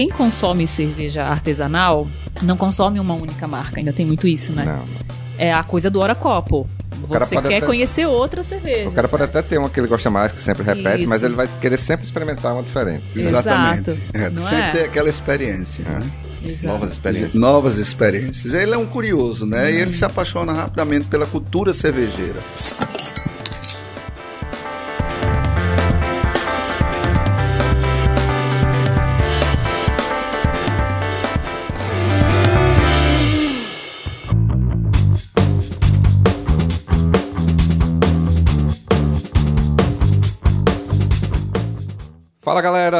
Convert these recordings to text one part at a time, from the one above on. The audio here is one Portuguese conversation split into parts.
quem consome cerveja artesanal não consome uma única marca, ainda tem muito isso, né? Não. É a coisa do hora copo. Você quer até- conhecer outra cerveja. O cara pode até ter uma que ele gosta mais, que sempre repete, Isso. mas ele vai querer sempre experimentar uma diferente. Exatamente. Exato. É, sempre é? ter aquela experiência. né? Exato. Novas experiências. Novas experiências. Ele é um curioso, né? E Uhum. ele se apaixona rapidamente pela cultura cervejeira.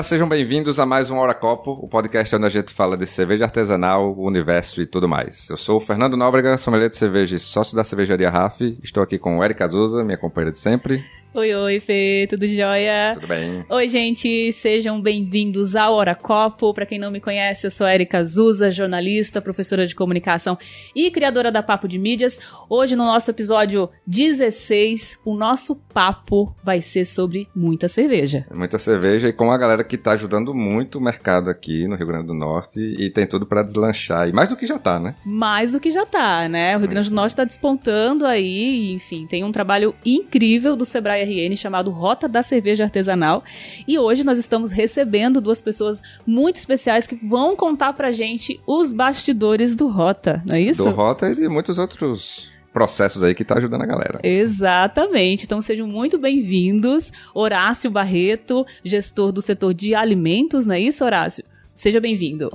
Galera, sejam bem-vindos a mais um Hora Copo, o podcast onde a gente fala de cerveja artesanal, o universo e tudo mais. Eu sou o Fernando Nóbrega, sommelier de cerveja e sócio da cervejaria RAF. Estou aqui com o Eric Azusa, minha companheira de sempre. Oi, oi, Fê, tudo jóia? Tudo bem? Oi, gente, sejam bem-vindos ao Hora Copo. Para quem não me conhece, eu sou a Erika Zuza, jornalista, professora de comunicação e criadora da Papo de Mídias. Hoje, no nosso episódio 16, o nosso papo vai ser sobre muita cerveja. Muita cerveja e com a galera que está ajudando muito o mercado aqui no Rio Grande do Norte e tem tudo para deslanchar. E mais do que já tá, né? Mais do que já tá, né? O Rio Grande do Norte tá despontando aí, enfim, tem um trabalho incrível do Sebrae RN chamado Rota da Cerveja Artesanal. E hoje nós estamos recebendo duas pessoas muito especiais que vão contar pra gente os bastidores do Rota, não é isso? Do Rota e de muitos outros processos aí que tá ajudando a galera. Exatamente. Então sejam muito bem-vindos. Horácio Barreto, gestor do setor de alimentos, não é isso, Horácio? Seja bem-vindo.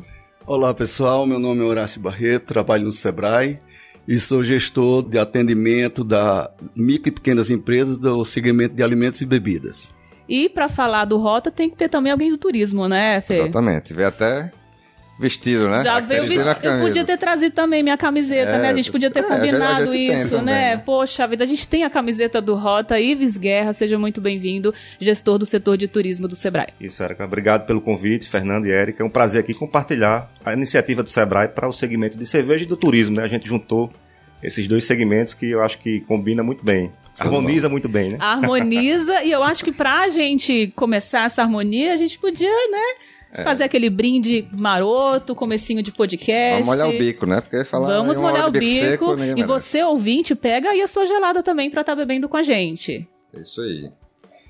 Olá pessoal, meu nome é Horácio Barreto, trabalho no Sebrae e sou gestor de atendimento da micro e pequenas empresas do segmento de alimentos e bebidas. E pra falar do Rota tem que ter também alguém do turismo, né, Fê? Exatamente. Vê até vestido, né? Já Aquele veio vestido Eu podia ter trazido também minha camiseta, É, né? A gente podia ter é, a gente- a combinado isso, também, né? né? Poxa vida, a gente tem a camiseta do Rota, Ives Guerra, seja muito bem-vindo, gestor do setor de turismo do Sebrae. Isso, Erika. Obrigado pelo convite, Fernando e Érica. É um prazer aqui compartilhar a iniciativa do Sebrae para o segmento de cerveja e do turismo, né? A gente juntou esses dois segmentos que eu acho que combina muito bem. Harmoniza muito bem, né? Harmoniza, e eu acho que pra gente começar essa harmonia, a gente podia, né? É. Fazer aquele brinde maroto, comecinho de podcast. Vamos molhar o bico, né? Porque falar Vamos molhar o de bico. seco, e você, ouvinte, pega aí a sua gelada também pra estar bebendo com a gente. É Isso aí.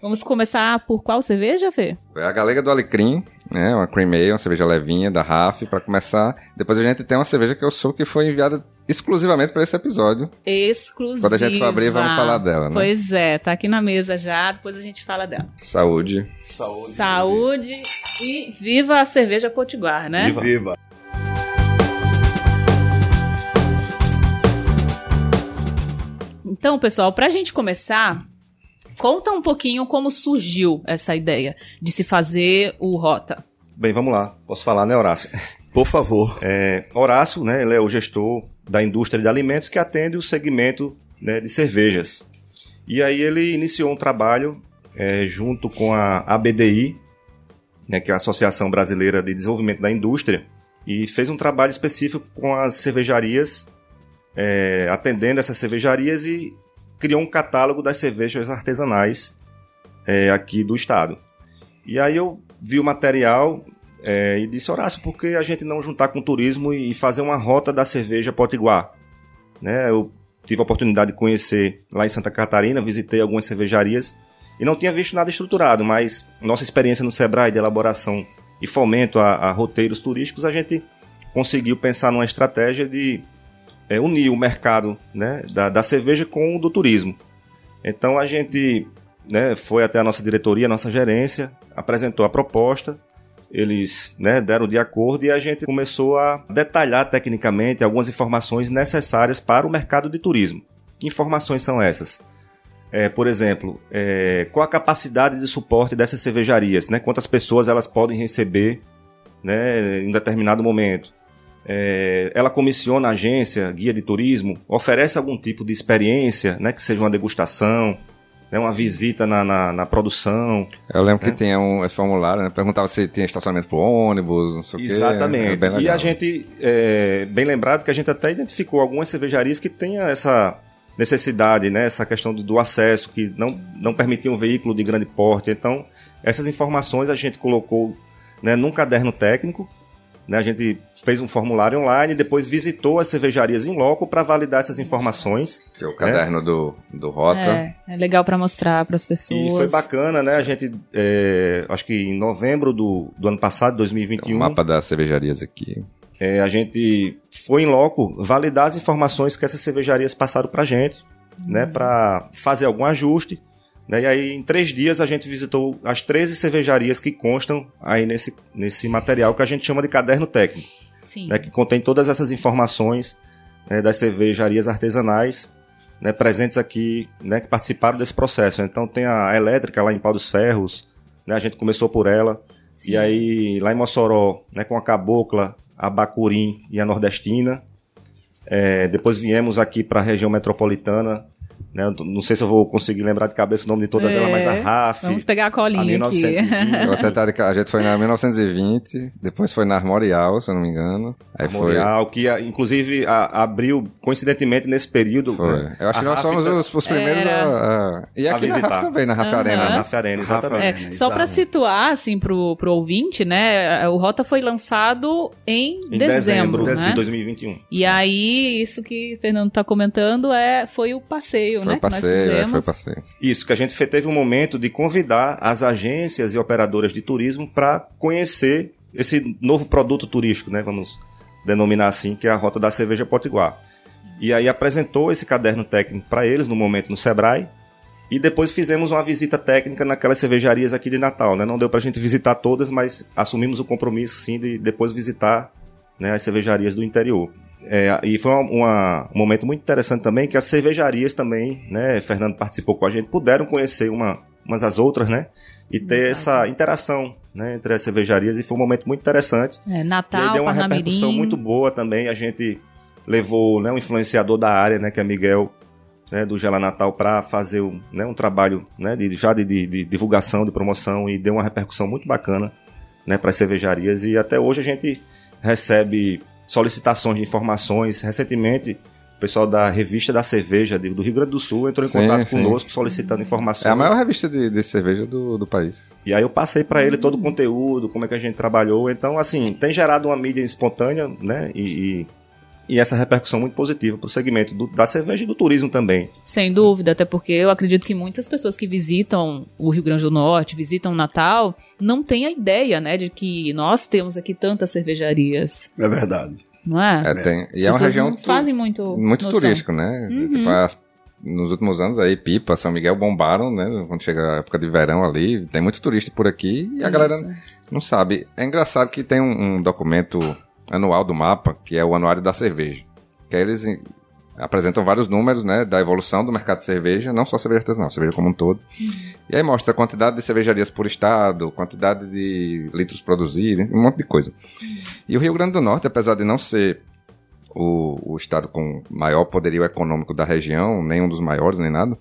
Vamos começar por qual cerveja, Fê? É a Galega do Alecrim, né? Uma cream ale, uma cerveja levinha da RAF, pra começar. Depois a gente tem uma cerveja que eu sou que foi enviada exclusivamente para esse episódio. Exclusiva. Quando a gente for abrir, vamos falar dela, né? Pois é, tá aqui na mesa já, depois a gente fala dela. Saúde. Saúde. Saúde e viva a cerveja potiguar, né? Viva. Viva! Então, pessoal, pra gente começar, conta um pouquinho como surgiu essa ideia de se fazer o Rota. Bem, vamos lá. Posso falar, né, Horácio? Por favor. É, Horácio, né? Ele é o gestor da indústria de alimentos que atende o segmento né, de cervejas. E aí ele iniciou um trabalho é, junto com a ABDI, né, que é a Associação Brasileira de Desenvolvimento da Indústria, e fez um trabalho específico com as cervejarias, é, atendendo essas cervejarias e criou um catálogo das cervejas artesanais é, aqui do estado. E aí eu vi o material é, e disse, Horácio, por que a gente não juntar com o turismo e fazer uma rota da cerveja potiguar? Né, eu tive a oportunidade de conhecer lá em Santa Catarina, visitei algumas cervejarias e não tinha visto nada estruturado, mas nossa experiência no Sebrae de elaboração e fomento a, a roteiros turísticos, a gente conseguiu pensar numa estratégia de é, unir o mercado né, da, da cerveja com o do turismo. Então a gente né, foi até a nossa diretoria, a nossa gerência, apresentou a proposta, eles né, deram de acordo e a gente começou a detalhar tecnicamente algumas informações necessárias para o mercado de turismo. Que informações são essas? É, por exemplo, é, qual a capacidade de suporte dessas cervejarias? Né? Quantas pessoas elas podem receber né, em determinado momento? É, ela comissiona a agência, guia de turismo, oferece algum tipo de experiência, né, que seja uma degustação, né, uma visita na, na, na produção. Eu lembro É. que tinha um, esse formulário, né? Perguntava se tinha estacionamento pro ônibus, não sei o quê. Exatamente. E a gente, é, bem lembrado que a gente até identificou algumas cervejarias que tenha essa necessidade, né, essa questão do, do acesso, que não, não permitiam um veículo de grande porte. Então, essas informações a gente colocou né, num caderno técnico né, a gente fez um formulário online e depois visitou as cervejarias em loco para validar essas informações. Que é o caderno do, do Rota. É, é legal para mostrar para as pessoas. E foi bacana, né? A gente, é, acho que em novembro do, do ano passado, 2021. O mapa das cervejarias aqui. É, a gente foi em loco validar as informações que essas cervejarias passaram pra gente, né? Para fazer algum ajuste. Né, e aí, em três dias, a gente visitou as 13 cervejarias que constam aí nesse, nesse material que a gente chama de caderno técnico. Sim. Né, que contém todas essas informações né, das cervejarias artesanais né, presentes aqui, né, que participaram desse processo. Então tem a elétrica lá em Pau dos Ferros, né, a gente começou por ela. Sim. E aí lá em Mossoró, né, com a Cabocla, a Bacurim e a Nordestina. É, depois viemos aqui para a região metropolitana. Né, eu não sei se eu vou conseguir lembrar de cabeça o nome de todas É, elas, mas a RAF. Vamos pegar a a colinha aqui. 1920, Eu vou tentar de- a gente foi na 1920, depois foi na Armorial, se eu não me engano. Aí Memorial, que a- inclusive a- abriu, coincidentemente, nesse período. foi. né, foi. Eu acho a que nós RAF somos tá- os, os primeiros Era. a, a- E A aqui na visitar. RAF também, na RAF Aham. Arena. na né? RAF Arena, exatamente. É, Arena, só para situar, assim, pro, pro ouvinte, né? O Rota foi lançado em, Em dezembro, dezembro né? de 2021. E aí, isso que o Fernando tá comentando é, foi o passeio, Foi né? passeio, que é, nós foi passeio. Isso, que a gente teve um momento de convidar as agências e operadoras de turismo para conhecer esse novo produto turístico, né? Vamos denominar assim, que é a Rota da Cerveja Potiguar. E aí apresentou esse caderno técnico para eles no momento no Sebrae. E depois fizemos uma visita técnica naquelas cervejarias aqui de Natal, né? Não deu pra gente visitar todas, mas assumimos o compromisso, sim, de depois visitar né, as cervejarias do interior. É, e foi uma- uma- um momento muito interessante também que as cervejarias também, né, Fernando participou com a gente, puderam conhecer uma, umas às outras, né, e ter Exato. essa interação, né, entre as cervejarias e foi um momento muito interessante. É, e aí Natal, deu uma repercussão muito boa também, a gente levou, né, um influenciador da área, né, que é Miguel, né, do Gela Natal para fazer um, né, um trabalho, né, de, já de, de- de divulgação, de promoção e deu uma repercussão muito bacana, né, para as cervejarias e até hoje a gente recebe solicitações de informações. Recentemente, o pessoal da revista da cerveja do Rio Grande do Sul entrou em Sim, contato sim. conosco solicitando informações. É a maior revista de, de cerveja do, do país. E aí eu passei para ele todo o conteúdo, como é que a gente trabalhou. Então, assim, tem gerado uma mídia espontânea, né? E, e, e essa repercussão muito positiva para o segmento do- da cerveja e do turismo também. Sem dúvida, até porque eu acredito que muitas pessoas que visitam o Rio Grande do Norte, visitam Natal, não têm a ideia, né, de que nós temos aqui tantas cervejarias, É verdade. não é? É, É. tem, e As é uma região tu- fazem muito muito noção. turístico, né? Uhum. Tipo, as- nos últimos anos aí, Pipa, São Miguel bombaram, né? Quando chega a época de verão ali, tem muito turista por aqui e a galera não sabe. É engraçado que tem um, um documento anual do mapa, que é o Anuário da Cerveja. Que aí eles apresentam vários números, né, da evolução do mercado de cerveja, não só cerveja artesanal, cerveja como um todo. E aí mostra a quantidade de cervejarias por estado, quantidade de litros produzidos, um monte de coisa. E o Rio Grande do Norte, apesar de não ser o, o estado com maior poderio econômico da região, nem um dos maiores, nem nada,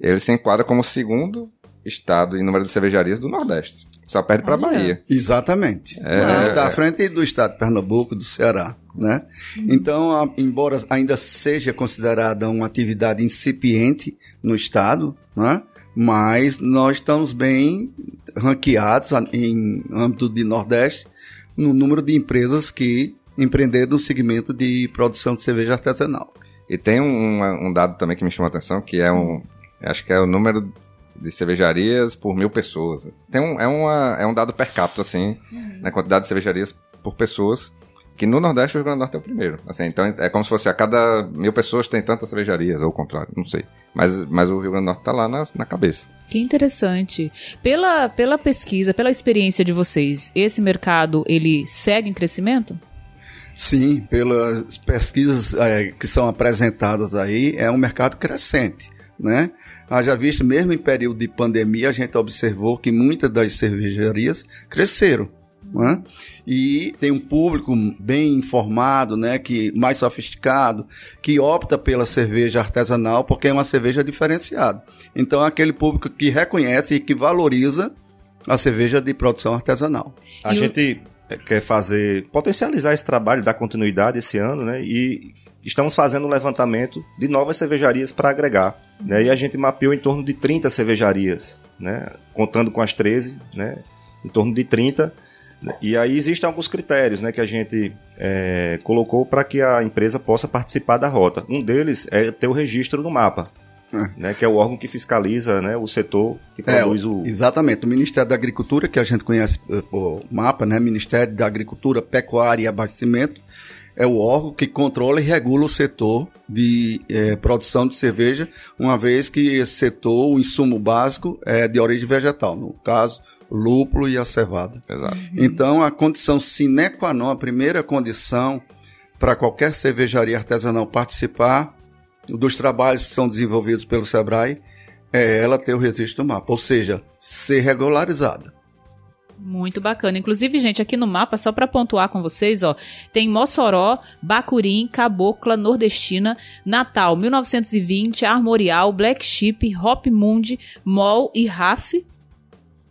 ele se enquadra como o segundo estado em número de cervejarias do Nordeste. Só perde para Olha. Bahia. Exatamente. É, Está à é. frente do estado de Pernambuco, do Ceará, né? Então, a- embora ainda seja considerada uma atividade incipiente no estado, né? Mas nós estamos bem ranqueados a- em âmbito de Nordeste no número de empresas que empreenderam no segmento de produção de cerveja artesanal. E tem um, um dado também que me chamou a atenção, que é um. Acho que é o número de cervejarias por mil pessoas. Tem um, é, uma, é um dado per capita, assim, na quantidade de cervejarias por pessoas, que no Nordeste o Rio Grande do Norte é o primeiro. Assim, então é como se fosse a cada mil pessoas tem tantas cervejarias, ou o contrário, não sei. Mas, mas o Rio Grande do Norte tá lá na, na cabeça. Que interessante. Pela, pela pesquisa, pela experiência de vocês, esse mercado, ele segue em crescimento? Sim, pelas pesquisas eh, que são apresentadas aí, é um mercado crescente, né? Haja visto, mesmo em período de pandemia, a gente observou que muitas das cervejarias cresceram, né? E tem um público bem informado, né? Que mais sofisticado, que opta pela cerveja artesanal porque é uma cerveja diferenciada. Então, é aquele público que reconhece e que valoriza a cerveja de produção artesanal. A E o- gente eh, quer fazer, potencializar esse trabalho, dar continuidade esse ano, né? E estamos fazendo um levantamento de novas cervejarias para agregar. Né? E a gente mapeou em torno de 30 cervejarias, né? Contando com as 13, né? Em torno de 30. E aí existem alguns critérios né, que a gente é, colocou para que a empresa possa participar da rota. Um deles é ter o registro no mapa. É. Né, que é o órgão que fiscaliza né, o setor que é, produz é, o. Exatamente. O Ministério da Agricultura, que a gente conhece eh, por mapa, né? Ministério da Agricultura, Pecuária e Abastecimento, é o órgão que controla e regula o setor de é, produção de cerveja, uma vez que esse setor, o insumo básico, é de origem vegetal, no caso, lúpulo e a cevada. Exato. Então, a condição sine qua non, a primeira condição para qualquer cervejaria artesanal participar dos trabalhos que são desenvolvidos pelo SEBRAE é ela ter o registro do mapa, ou seja, ser regularizada. Muito bacana. Inclusive, gente, aqui no mapa, só para pontuar com vocês, ó, tem Mossoró, Bacurim, Cabocla, Nordestina, Natal, 1920, Armorial, Black Sheep, Hop Mundi, Mol e Raf.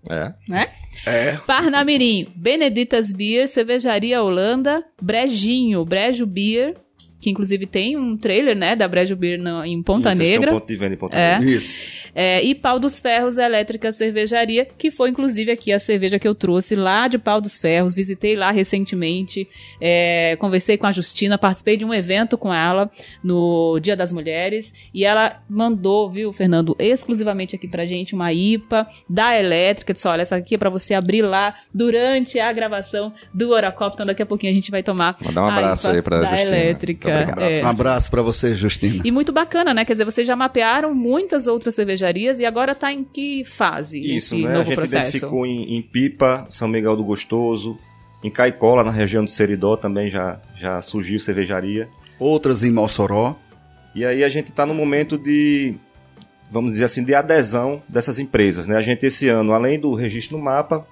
É. Né? É. Parnamirim, Beneditas Beer, Cervejaria Holanda, Brejinho, Brejo Beer, que inclusive tem um trailer, né, da Brejo Beer no, em Ponta Isso, Negra. É um ponto de venda em Ponta É. Negra. Isso. É, e Pau dos Ferros Elétrica Cervejaria, que foi inclusive aqui a cerveja que eu trouxe lá de Pau dos Ferros. Visitei lá recentemente, é, conversei com a Justina, participei de um evento com ela no Dia das Mulheres e ela mandou, viu, Fernando, exclusivamente aqui pra gente uma IPA da Elétrica. Disse: olha, essa aqui é pra você abrir lá durante a gravação do Oracop. Então daqui a pouquinho a gente vai tomar. Mandar um a abraço IPA aí pra da Justina. Elétrica. Muito obrigado. É. Um abraço para você, Justina. E muito bacana, né? Quer dizer, vocês já mapearam muitas outras cervejarias e agora tá em que fase Isso, esse né? A novo gente processo? identificou em, em Pipa, São Miguel do Gostoso, em Caicola, na região do Seridó, também já, já surgiu cervejaria. Outras em Mossoró. E aí a gente está no momento de, vamos dizer assim, de adesão dessas empresas. Né? A gente, esse ano, além do registro no mapa,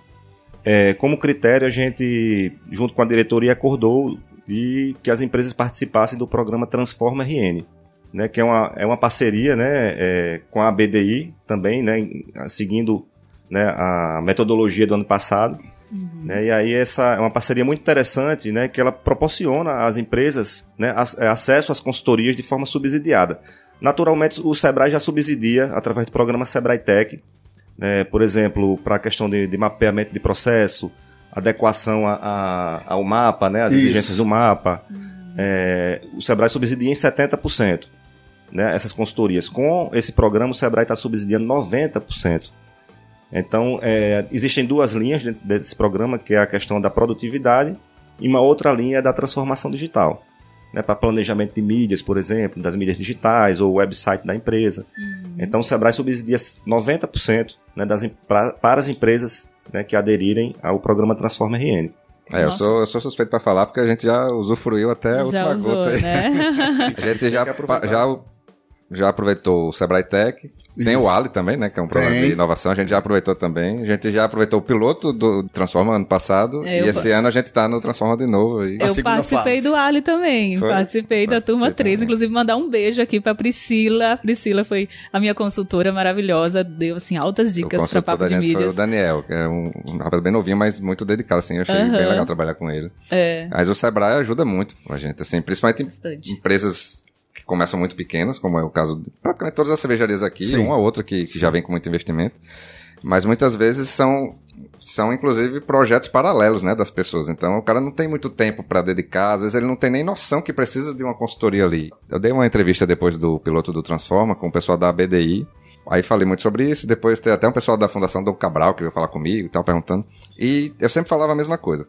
é, como critério, a gente, junto com a diretoria, acordou de que as empresas participassem do programa Transforma RN. Né, que é uma, é uma parceria né, é, com a BDI também, né, seguindo né, a metodologia do ano passado. Né, e aí essa é uma parceria muito interessante, né, que ela proporciona às empresas né, é, acesso às consultorias de forma subsidiada. Naturalmente, o Sebrae já subsidia através do programa Sebrae Tech, né, por exemplo, para a questão de, de mapeamento de processo, adequação a- a- ao mapa, né, as Isso. exigências do mapa. É, o Sebrae subsidia em 70%. Né, essas consultorias. Com esse programa, o Sebrae está subsidiando 90%. Então, é, existem duas linhas dentro desse programa, que é a questão da produtividade e uma outra linha é da transformação digital. Né, para planejamento de mídias, por exemplo, das mídias digitais ou website da empresa. Então, o Sebrae subsidia 90% né, das, pra- para as empresas né, que aderirem ao programa Transforma RN. É, eu sou, eu sou suspeito pra falar porque a gente já usufruiu até a Já última usou, gota né? A gente já, já, já aproveitou o Sebrae Tech. Tem Isso. o Ali também, né? Que é um programa Tem. de inovação. A gente já aproveitou também. A gente já aproveitou o piloto do Transforma ano passado. É, e esse ano a gente tá no Transforma de novo. A Eu participei fase. do Ali também. Foi? Participei da Participei turma 3. também. Inclusive, mandar um beijo aqui pra Priscila. A Priscila foi a minha consultora maravilhosa. Deu, assim, altas dicas pra papo da de gente foi mídias. o Daniel, que é um, um rapaz bem novinho, mas muito dedicado, assim. Eu achei bem legal trabalhar com ele. É, Mas o Sebrae ajuda muito a gente, assim, principalmente em bastante. empresas começam muito pequenas, como é o caso de praticamente todas as cervejarias aqui, Sim. uma ou outra que, que já vem com muito investimento. Mas muitas vezes são, são inclusive projetos paralelos, né, das pessoas. Então o cara não tem muito tempo para dedicar, às vezes ele não tem nem noção que precisa de uma consultoria ali. Eu dei uma entrevista depois do piloto do Transforma com o pessoal da BDI. Aí falei muito sobre isso, depois tem até um pessoal da Fundação Dom Cabral que veio falar comigo e tal, perguntando. E eu sempre falava a mesma coisa.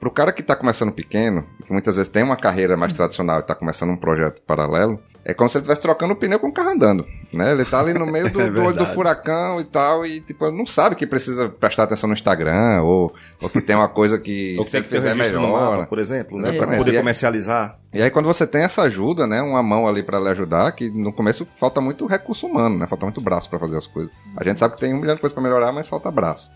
Pro cara que tá começando pequeno, que muitas vezes tem uma carreira mais tradicional e tá começando um projeto paralelo, é como se ele estivesse trocando o pneu com o carro andando, né? Ele tá ali no meio do, É do olho do furacão e tal, e tipo, não sabe que precisa prestar atenção no Instagram, ou, ou que tem uma coisa que Ou que tem que ter registro no melhor. mapa, por exemplo, né, para poder é- comercializar. E aí quando você tem essa ajuda, né, uma mão ali pra lhe ajudar, que no começo falta muito recurso humano, né, falta muito braço pra fazer as coisas. A gente sabe que tem um milhão de coisas pra melhorar, mas falta braço.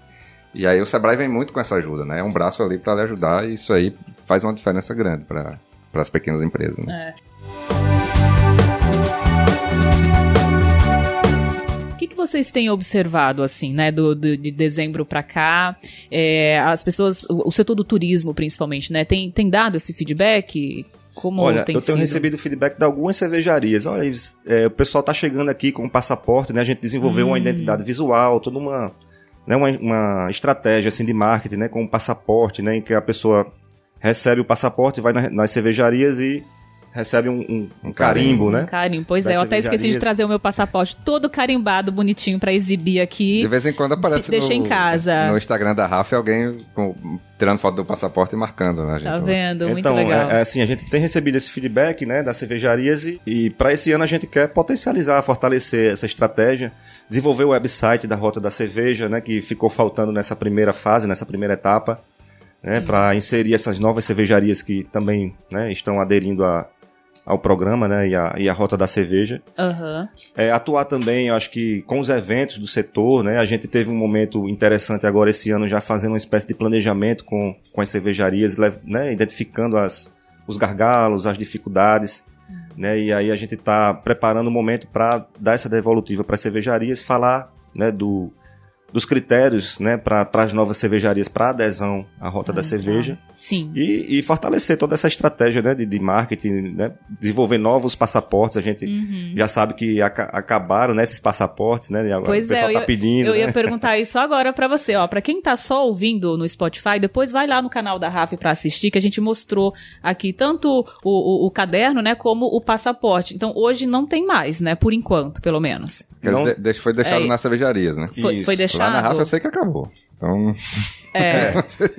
E aí o Sebrae vem muito com essa ajuda, né, é um braço ali pra lhe ajudar e isso aí faz uma diferença grande para as pequenas empresas, né. É. O que, que vocês têm observado, assim, né, do, do- de dezembro pra cá? É, as pessoas, o, o setor do turismo, principalmente, né, tem, tem dado esse feedback? Como Olha, tem eu tenho sido? recebido feedback de algumas cervejarias. Olha, é, o pessoal tá chegando aqui com o passaporte, né? A gente desenvolveu Hum. uma identidade visual, toda uma, né, uma, uma estratégia assim de marketing, né, com um passaporte, né, em que a pessoa recebe o passaporte, vai na- nas cervejarias e recebe um, um- um carimbo, né? Carimbo. Pois é, eu até esqueci de trazer o meu passaporte todo carimbado, bonitinho, pra exibir aqui. De vez em quando aparece Deixa no, em casa. no Instagram da Rafa alguém com- tirando foto do passaporte e marcando, né, gente? Tá vendo? Muito então, legal. É, é assim, a gente tem recebido esse feedback, né, das cervejarias e, e para esse ano a gente quer potencializar, fortalecer essa estratégia, desenvolver o website da Rota da Cerveja, né, que ficou faltando nessa primeira fase, nessa primeira etapa, né, para inserir essas novas cervejarias que também, né, estão aderindo a, ao programa, né, e a, e a Rota da Cerveja. Aham. É, atuar também, eu acho que com os eventos do setor, né? A gente teve um momento interessante agora esse ano já fazendo uma espécie de planejamento com, com as cervejarias, né? Identificando as, os gargalos, as dificuldades, né? E aí a gente está preparando o momento para dar essa devolutiva para as cervejarias, falar, né? Do, dos critérios, né? Para as novas cervejarias para adesão à rota da Ah, cerveja. Sim. E, e fortalecer toda essa estratégia né, de, de marketing, né, desenvolver novos passaportes. A gente Uhum. já sabe que aca- acabaram né, esses passaportes, né? e agora Pois o pessoal é, tá eu, pedindo. eu ia né? perguntar isso agora pra você, ó. Pra quem tá só ouvindo no Spotify, depois vai lá no canal da Rafa pra assistir, que a gente mostrou aqui tanto o, o, o caderno, né, como o passaporte. Então hoje não tem mais, né, por enquanto, pelo menos. Não- de- foi deixado É. nas cervejarias, né? Foi, Isso. foi Lá na Rafa eu sei que acabou. Então, É.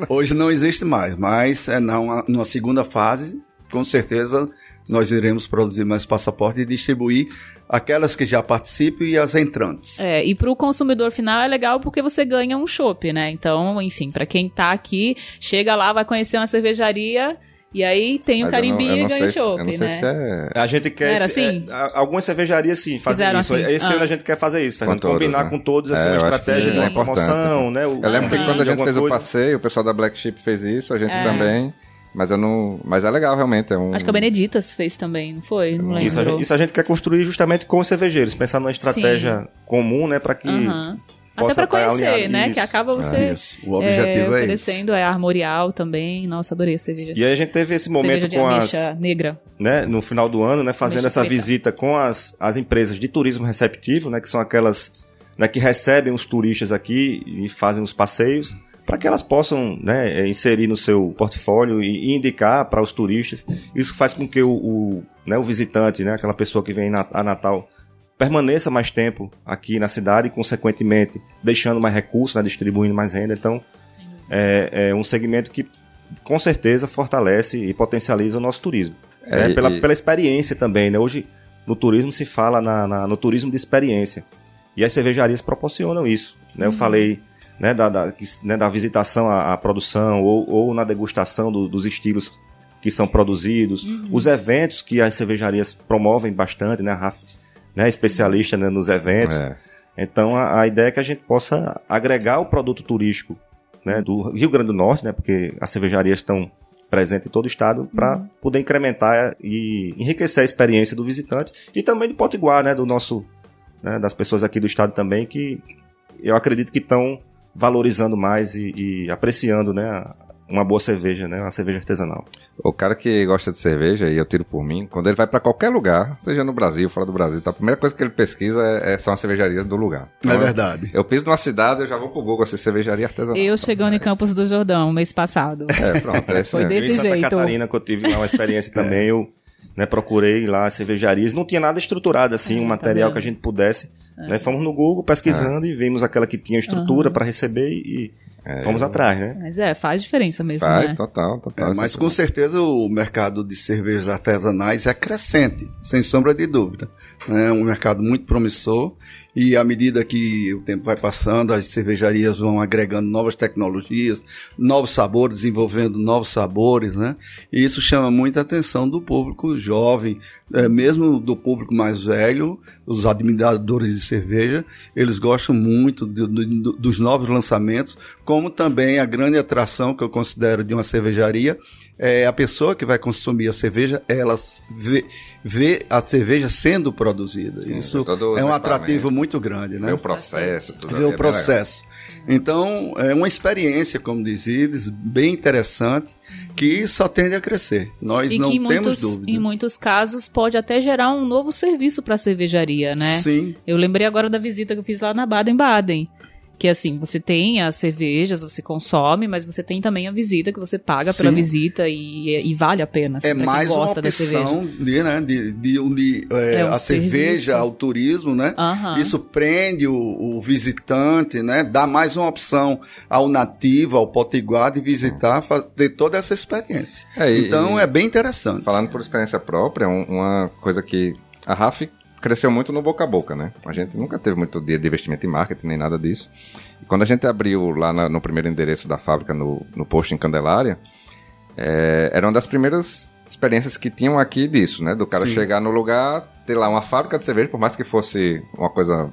Hoje não existe mais, mas é na, numa segunda fase, com certeza nós iremos produzir mais passaporte e distribuir aquelas que já participam e as entrantes. É, e pro consumidor final é legal porque você ganha um chopp, né? Então, enfim, pra quem tá aqui, chega lá, vai conhecer uma cervejaria e aí tem o mas carimbinho eu e o chopp, né? se é... A gente quer. Era assim? é, algumas cervejarias sim fazem Fizeram isso. assim? Esse Ah. ano a gente quer fazer isso, Fernando. todas, combinar né? com todos assim, É, uma estratégia de uma é importante. promoção, né? o- Eu lembro que quando a gente fez o coisa. passeio, o pessoal da Black Sheep fez isso, a gente É. também. Mas eu não. Mas é legal, realmente. É um... Acho que a Beneditas fez também, não foi? Não lembro. Isso a, gente, isso a gente quer construir justamente com os cervejeiros, pensar numa estratégia comum, né, para que Aham. Até estar conhecer, né? Isso. Que acaba você Isso. O objetivo é, oferecendo, é, armorial também. Nossa, adorei a cerveja. E aí a gente teve esse momento de com as, negra. né, no final do ano, né, fazendo essa preta. visita com as, as empresas de turismo receptivo, né, que são aquelas né, que recebem os turistas aqui e fazem os passeios, para que elas possam né, eh, inserir no seu portfólio e, e indicar para os turistas. Isso faz com que o, o, né, o visitante, né, aquela pessoa que vem na- a Natal, permaneça mais tempo aqui na cidade e, consequentemente, deixando mais recursos, né, distribuindo mais renda. Então, é, é um segmento que com certeza fortalece e potencializa o nosso turismo. É, né? pela, e- pela experiência também, né? Hoje, no turismo se fala na, na- no turismo de experiência. E as cervejarias proporcionam isso. Né? Eu falei né, da, da, né, da visitação à, à produção ou, ou na degustação do- dos estilos que são produzidos. Os eventos que as cervejarias promovem bastante, né? A Rafa né, especialista né, nos eventos. É. Então a, a ideia é que a gente possa agregar o produto turístico né, do Rio Grande do Norte, né, porque as cervejarias estão presentes em todo o estado, para poder incrementar e enriquecer a experiência do visitante e também do Potiguar, né, do nosso, né, das pessoas aqui do estado também que eu acredito que estão valorizando mais e, e apreciando, né, uma boa cerveja, né, uma cerveja artesanal. O cara que gosta de cerveja, e eu tiro por mim, quando ele vai pra qualquer lugar, seja no Brasil, fora do Brasil, tá, a primeira coisa que ele pesquisa é, é- são as cervejarias do lugar. É Então, verdade. Eu piso numa cidade, eu já vou pro Google, assim, cervejaria artesanal. Eu chegando em Campos do Jordão mês passado. É, pronto, é isso Foi mesmo. desse eu em Santa jeito. Catarina, que eu tive lá uma experiência também, eu né, procurei lá as cervejarias, não tinha nada estruturado assim, É, um tá material vendo? que a gente pudesse. Né, fomos no Google pesquisando e vimos aquela que tinha estrutura para receber e fomos atrás, né? Mas é, faz diferença mesmo, Faz, né? total, total. É, mas Isso com certeza o mercado de cervejas artesanais é crescente, sem sombra de dúvida. É um mercado muito promissor e à medida que o tempo vai passando, as cervejarias vão agregando novas tecnologias, novos sabores, desenvolvendo novos sabores, né? E isso chama muita atenção do público jovem, é, mesmo do público mais velho, os admiradores de cerveja, eles gostam muito do- do- dos novos lançamentos, como também a grande atração que eu considero de uma cervejaria é a pessoa que vai consumir a cerveja, ela vê, vê a cerveja sendo produzida. Sim, Isso é um atrativo muito grande, né? Ver o processo, tudo. É o bem processo. Então, é uma experiência, como diz Ives, bem interessante, que só tende a crescer. Nós E não temos muitos, dúvida. em muitos casos pode até gerar um novo serviço para a cervejaria, né? Sim, Eu lembrei agora da visita que eu fiz lá na Baden-Baden. Que assim, você tem as cervejas, você consome, mas você tem também a visita, que você paga pela Sim. visita e, e vale a pena. assim, É mais uma gosta da cerveja. opção de, né, de, de unir é, É um a serviço. cerveja ao turismo, né? Isso prende o, o visitante, né? Dá mais uma opção ao nativo, ao potiguar de visitar, fa- ter toda essa experiência. É, então e- é bem interessante. Falando por experiência própria, um- uma coisa que a RAF cresceu muito no boca a boca, né? A gente nunca teve muito dia de investimento em marketing nem nada disso. E quando a gente abriu lá na- no primeiro endereço da fábrica, no, no posto em Candelária, é, era uma das primeiras experiências que tinham aqui disso, né? Do cara Sim. chegar no lugar, ter lá uma fábrica de cerveja, por mais que fosse uma coisa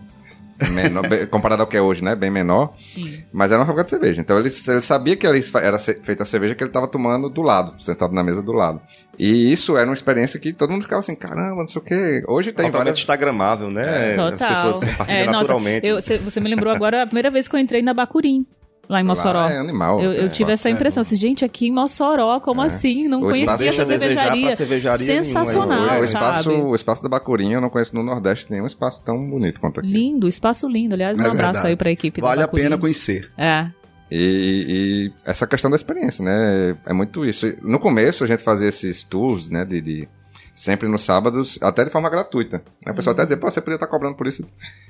menor, comparada ao que é hoje, né? Bem menor. Sim. Mas era uma fábrica de cerveja. Então ele, ele sabia que era feita a cerveja que ele estava tomando do lado, sentado na mesa do lado. E isso era uma experiência que todo mundo ficava assim, caramba, não sei o quê. Hoje tem Totalmente várias... instagramável, né? As Total. pessoas compartilham É, nossa, naturalmente. eu- cê- você me lembrou agora a primeira vez que eu entrei na Bacurim, lá em Mossoró. Lá é animal. Eu, eu É. tive essa impressão, assim, gente, aqui em Mossoró, como É. assim? Não O conhecia deixa essa cervejaria. pra cervejaria nenhuma, Sensacional, o, né? o sabe? espaço, o espaço da Bacurinha eu não conheço no Nordeste nenhum espaço tão bonito quanto aqui. Lindo, espaço lindo. Aliás, um É abraço verdade. aí pra equipe Vale da a pena conhecer. É. E, e essa questão da experiência, né? É muito isso. No começo a gente fazia esses tours, né? De, de- sempre nos sábados, até de forma gratuita. Né? O pessoal até dizia, pô, você podia estar cobrando por isso.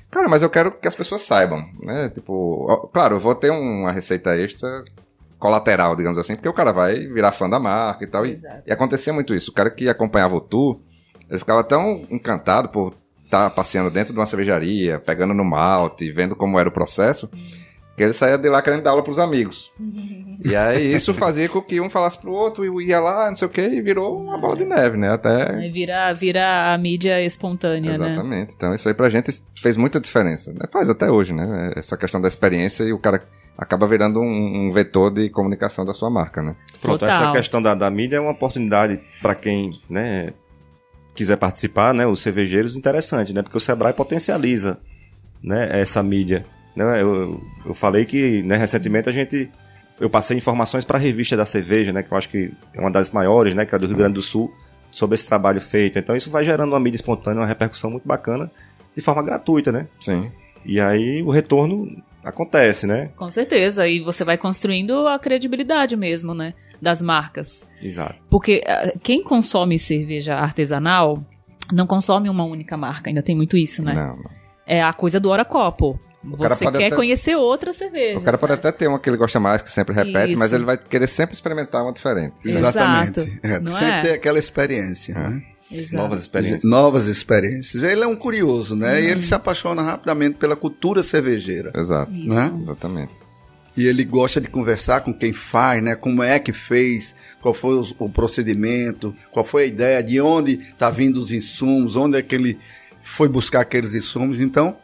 Cara, mas eu quero que as pessoas saibam, né? Tipo, claro, eu vou ter uma receita extra colateral, digamos assim, porque o cara vai virar fã da marca e tal. E, e acontecia muito isso. O cara que acompanhava o tour, ele ficava tão encantado por estar passeando dentro de uma cervejaria, pegando no malte, vendo como era o processo, que ele saía de lá querendo dar aula pros amigos. E aí isso fazia com que um falasse pro outro e ia lá, não sei o que, e virou uma bola de neve, né? Até. Vira, vira a mídia espontânea, né? Exatamente. Então isso aí pra gente fez muita diferença. né? Faz até hoje, né? Essa questão da experiência e o cara acaba virando um, um vetor de comunicação da sua marca, né? Pronto, Total. essa questão da, da mídia é uma oportunidade para quem, né, quiser participar, né, os cervejeiros, interessante, né, porque o Sebrae potencializa, né, essa mídia. Né, eu, eu falei que, né, recentemente a gente, eu passei informações para a revista da cerveja, né, que eu acho que é uma das maiores, né, que é do Rio Grande do Sul, sobre esse trabalho feito. Então isso vai gerando uma mídia espontânea, uma repercussão muito bacana, de forma gratuita, né. Sim. E aí o retorno acontece, né. Com certeza. E você vai construindo a credibilidade mesmo, né? Das marcas. Exato. Porque ah, quem consome cerveja artesanal não consome uma única marca. Ainda tem muito isso, né? Não, não. É a coisa do hora copo. Cara Você quer até- conhecer outra cerveja. O cara pode até ter uma que ele gosta mais, que sempre repete, Isso. mas ele vai querer sempre experimentar uma diferente. Exato. Exatamente. É, Não sempre é? ter aquela experiência. É. né? Exato. Novas experiências. Novas experiências. Ele é um curioso, né? Uhum. E ele se apaixona rapidamente pela cultura cervejeira. Exato. Isso. Né? Exatamente. E ele gosta de conversar com quem faz, né? Como é que fez, qual foi o, o procedimento, qual foi a ideia, de onde está vindo os insumos, onde é que ele foi buscar aqueles insumos. Então,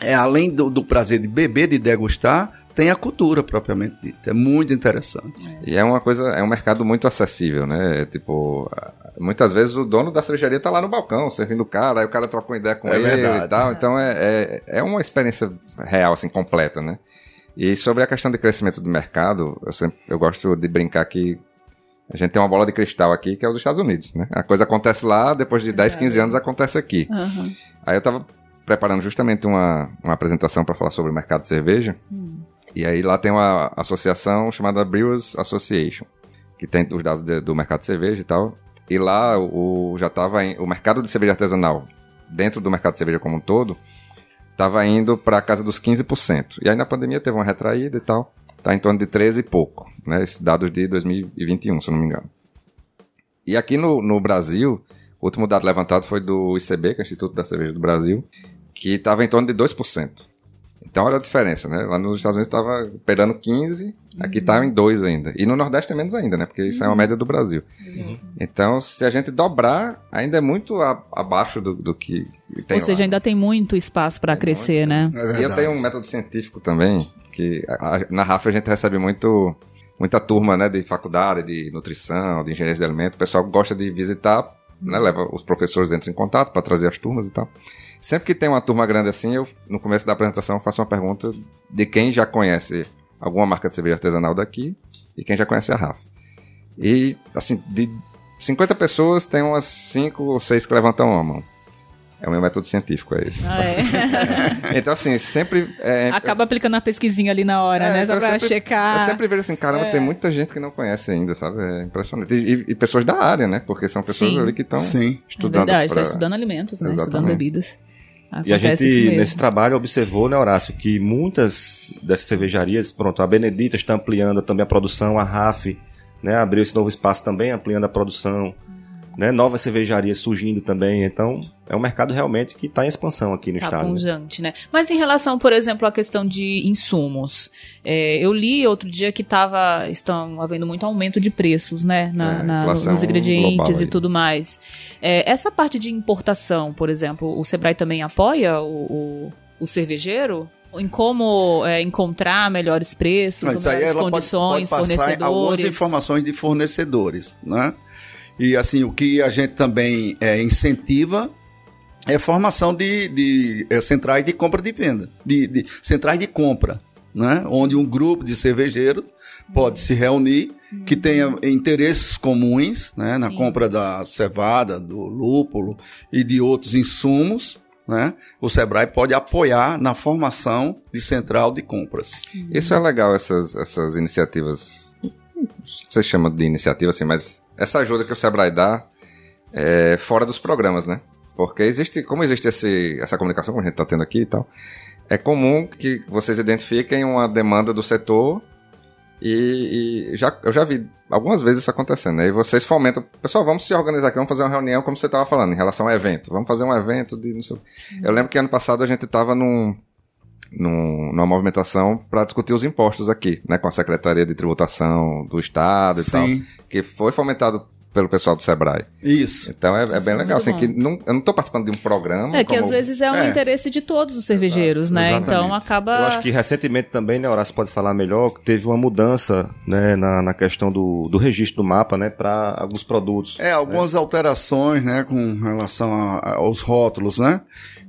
é além do, do prazer de beber, de degustar, tem a cultura propriamente dita. É muito interessante. E é uma coisa, é um mercado muito acessível, né? Tipo, muitas vezes o dono da cervejaria tá lá no balcão, servindo o cara, aí o cara troca uma ideia com É ele verdade. e tal. Então é, é, é uma experiência real, assim, completa, né? E sobre a questão de crescimento do mercado, eu sempre eu gosto de brincar que a gente tem uma bola de cristal aqui, que é os Estados Unidos, né? A coisa acontece lá, depois de 10, 15 anos acontece aqui. Aham. Aí eu tava preparando justamente uma, uma apresentação para falar sobre o mercado de cerveja. E aí lá tem uma associação chamada Brewers Association, que tem os dados de- do mercado de cerveja e tal. E lá o, já tava em- o mercado de cerveja artesanal, dentro do mercado de cerveja como um todo, tava indo para casa dos 15%. E aí na pandemia teve uma retraída e tal. Tá em torno de 13 e pouco, né? Esses dados de 2021, se não me engano. E aqui no, no Brasil, o último dado levantado foi do ICB, que é o Instituto da Cerveja do Brasil, que estava em torno de 2%. Então olha a diferença, né? Lá nos Estados Unidos estava perdendo 15, aqui está em 2 ainda. E no Nordeste é menos ainda, né? Porque isso é uma média do Brasil. Então, se a gente dobrar, ainda é muito a- abaixo do, do que tem Ou seja, lá. ainda tem muito espaço para crescer, né? É E eu tenho um método científico também, que a- a- na RAF a gente recebe muito, muita turma né, de faculdade, de nutrição, de engenharia de alimento. O pessoal gosta de visitar, né, leva os professores entram em contato para trazer as turmas e tal. Sempre que tem uma turma grande assim, eu no começo da apresentação faço uma pergunta de quem já conhece alguma marca de cerveja artesanal daqui e quem já conhece a RAF. E, assim, de 50 pessoas, tem umas 5 ou 6 que levantam a mão. É o meu método científico, é isso. Ah, é. Então, assim, sempre. é, Acaba aplicando a pesquisinha ali na hora, É, né? então Só pra sempre- checar. Eu sempre vejo assim, caramba, É. tem muita gente que não conhece ainda, sabe? É impressionante. E, e- pessoas da área, né? Porque são pessoas Sim. ali que estão Sim. É estudando. verdade, pra... tá estudando alimentos, né? Estudando Exatamente. bebidas. E a Acontece gente, nesse trabalho, observou, né, Horácio, que muitas dessas cervejarias, pronto, a Benedita está ampliando também a produção, a RAF, né, abriu esse novo espaço também, ampliando a produção, né, novas cervejarias surgindo também, então é um mercado realmente que está em expansão aqui no Tá estado. né? pungente, né? Mas em relação, por exemplo, à questão de insumos, é, eu li outro dia que tava, estão havendo muito aumento de preços, né? Na, É, na- nos ingredientes e aí. tudo mais. É, essa parte de importação, por exemplo, o Sebrae também apoia o, o, o cervejeiro? Em como é, encontrar melhores preços, Mas aí melhores ela pode, condições, pode passar algumas fornecedores. informações de fornecedores, né? E assim, o que a gente também é, incentiva é a formação de, de é, centrais de compra e de venda, de, de centrais de compra, né? Onde um grupo de cervejeiros pode se reunir, que tenha interesses comuns, né? Na Sim. compra da cevada, do lúpulo e de outros insumos, né? O Sebrae pode apoiar na formação de central de compras. Isso é legal, essas, essas iniciativas. Você chama de iniciativa assim, mas essa ajuda que o Sebrae dá é fora dos programas, né? Porque existe, como existe esse, essa comunicação que a gente está tendo aqui e tal, é comum que vocês identifiquem uma demanda do setor e, e já, eu já vi algumas vezes isso acontecendo. Aí vocês fomentam, pessoal, vamos se organizar aqui, vamos fazer uma reunião, como você estava falando, em relação ao evento. Vamos fazer um evento de. Não sei, eu lembro que ano passado a gente estava num, num, numa movimentação para discutir os impostos aqui, né, com a Secretaria de Tributação do Estado e tal, que foi fomentado pelo pessoal do Sebrae. Isso. Então é, é bem é legal, assim, bom. que não, eu não tô participando de um programa. É que como- às vezes é um É. interesse de todos os cervejeiros, né? exatamente. Então acaba. Eu acho que recentemente também, né, Horácio pode falar melhor, que teve uma mudança né, na, na questão do, do registro do mapa né, para alguns produtos. É, algumas alterações, né, com relação a- aos rótulos, né?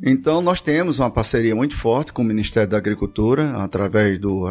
Então, nós temos uma parceria muito forte com o Ministério da Agricultura, através do,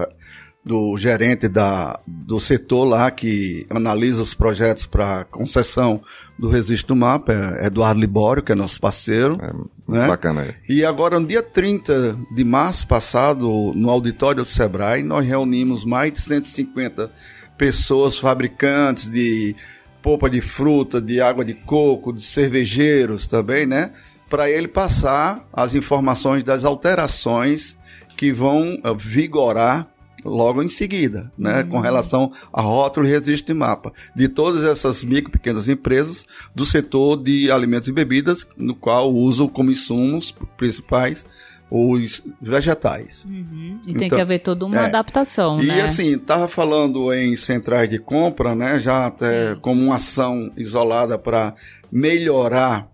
do gerente da, do setor lá que analisa os projetos para concessão do registro do mapa, é Eduardo Libório, que é nosso parceiro. né? Bacana aí. E agora, no dia 30 de março passado, no auditório do Sebrae, nós reunimos mais de 150 pessoas, fabricantes de polpa de fruta, de água de coco, de cervejeiros também, né? Para ele passar as informações das alterações que vão eh, vigorar logo em seguida, né, com relação a rótulo e registro de mapa, de todas essas micro e pequenas empresas do setor de alimentos e bebidas, no qual usam como insumos principais os vegetais. Uhum. E tem Então, que haver toda uma é. adaptação, E né? assim, tava falando em centrais de compra, né, já até Sim. como uma ação isolada para melhorar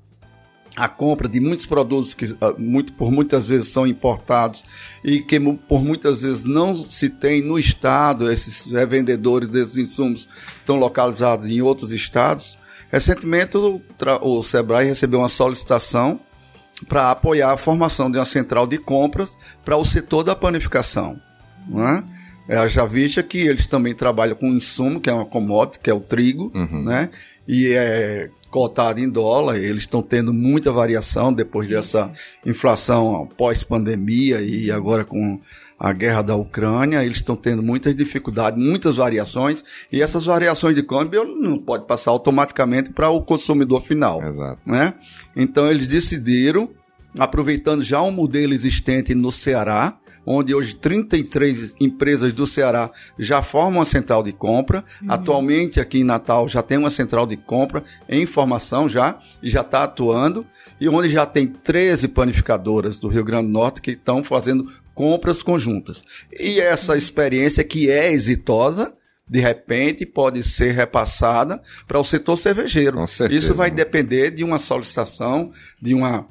a compra de muitos produtos que ah, muito, por muitas vezes são importados e que por muitas vezes não se tem no estado, esses revendedores desses insumos estão localizados em outros estados. Recentemente o, o Sebrae recebeu uma solicitação para apoiar a formação de uma central de compras para o setor da panificação. Né? É a Javista que eles também trabalham com insumo, que é uma commodity, que é o trigo, Uhum. né? E é cotado em dólar, eles estão tendo muita variação depois dessa inflação pós-pandemia e agora com a guerra da Ucrânia, eles estão tendo muitas dificuldades, muitas variações, e essas variações de câmbio não pode passar automaticamente para o consumidor final Exato. né? Então eles decidiram, aproveitando já um modelo existente no Ceará, onde hoje 33 empresas do Ceará já formam uma central de compra. Atualmente aqui em Natal já tem uma central de compra em formação já e já está atuando. E onde já tem 13 panificadoras do Rio Grande do Norte que estão fazendo compras conjuntas. E essa experiência que é exitosa, de repente pode ser repassada para o setor cervejeiro. Certeza. Isso vai depender de uma solicitação, de uma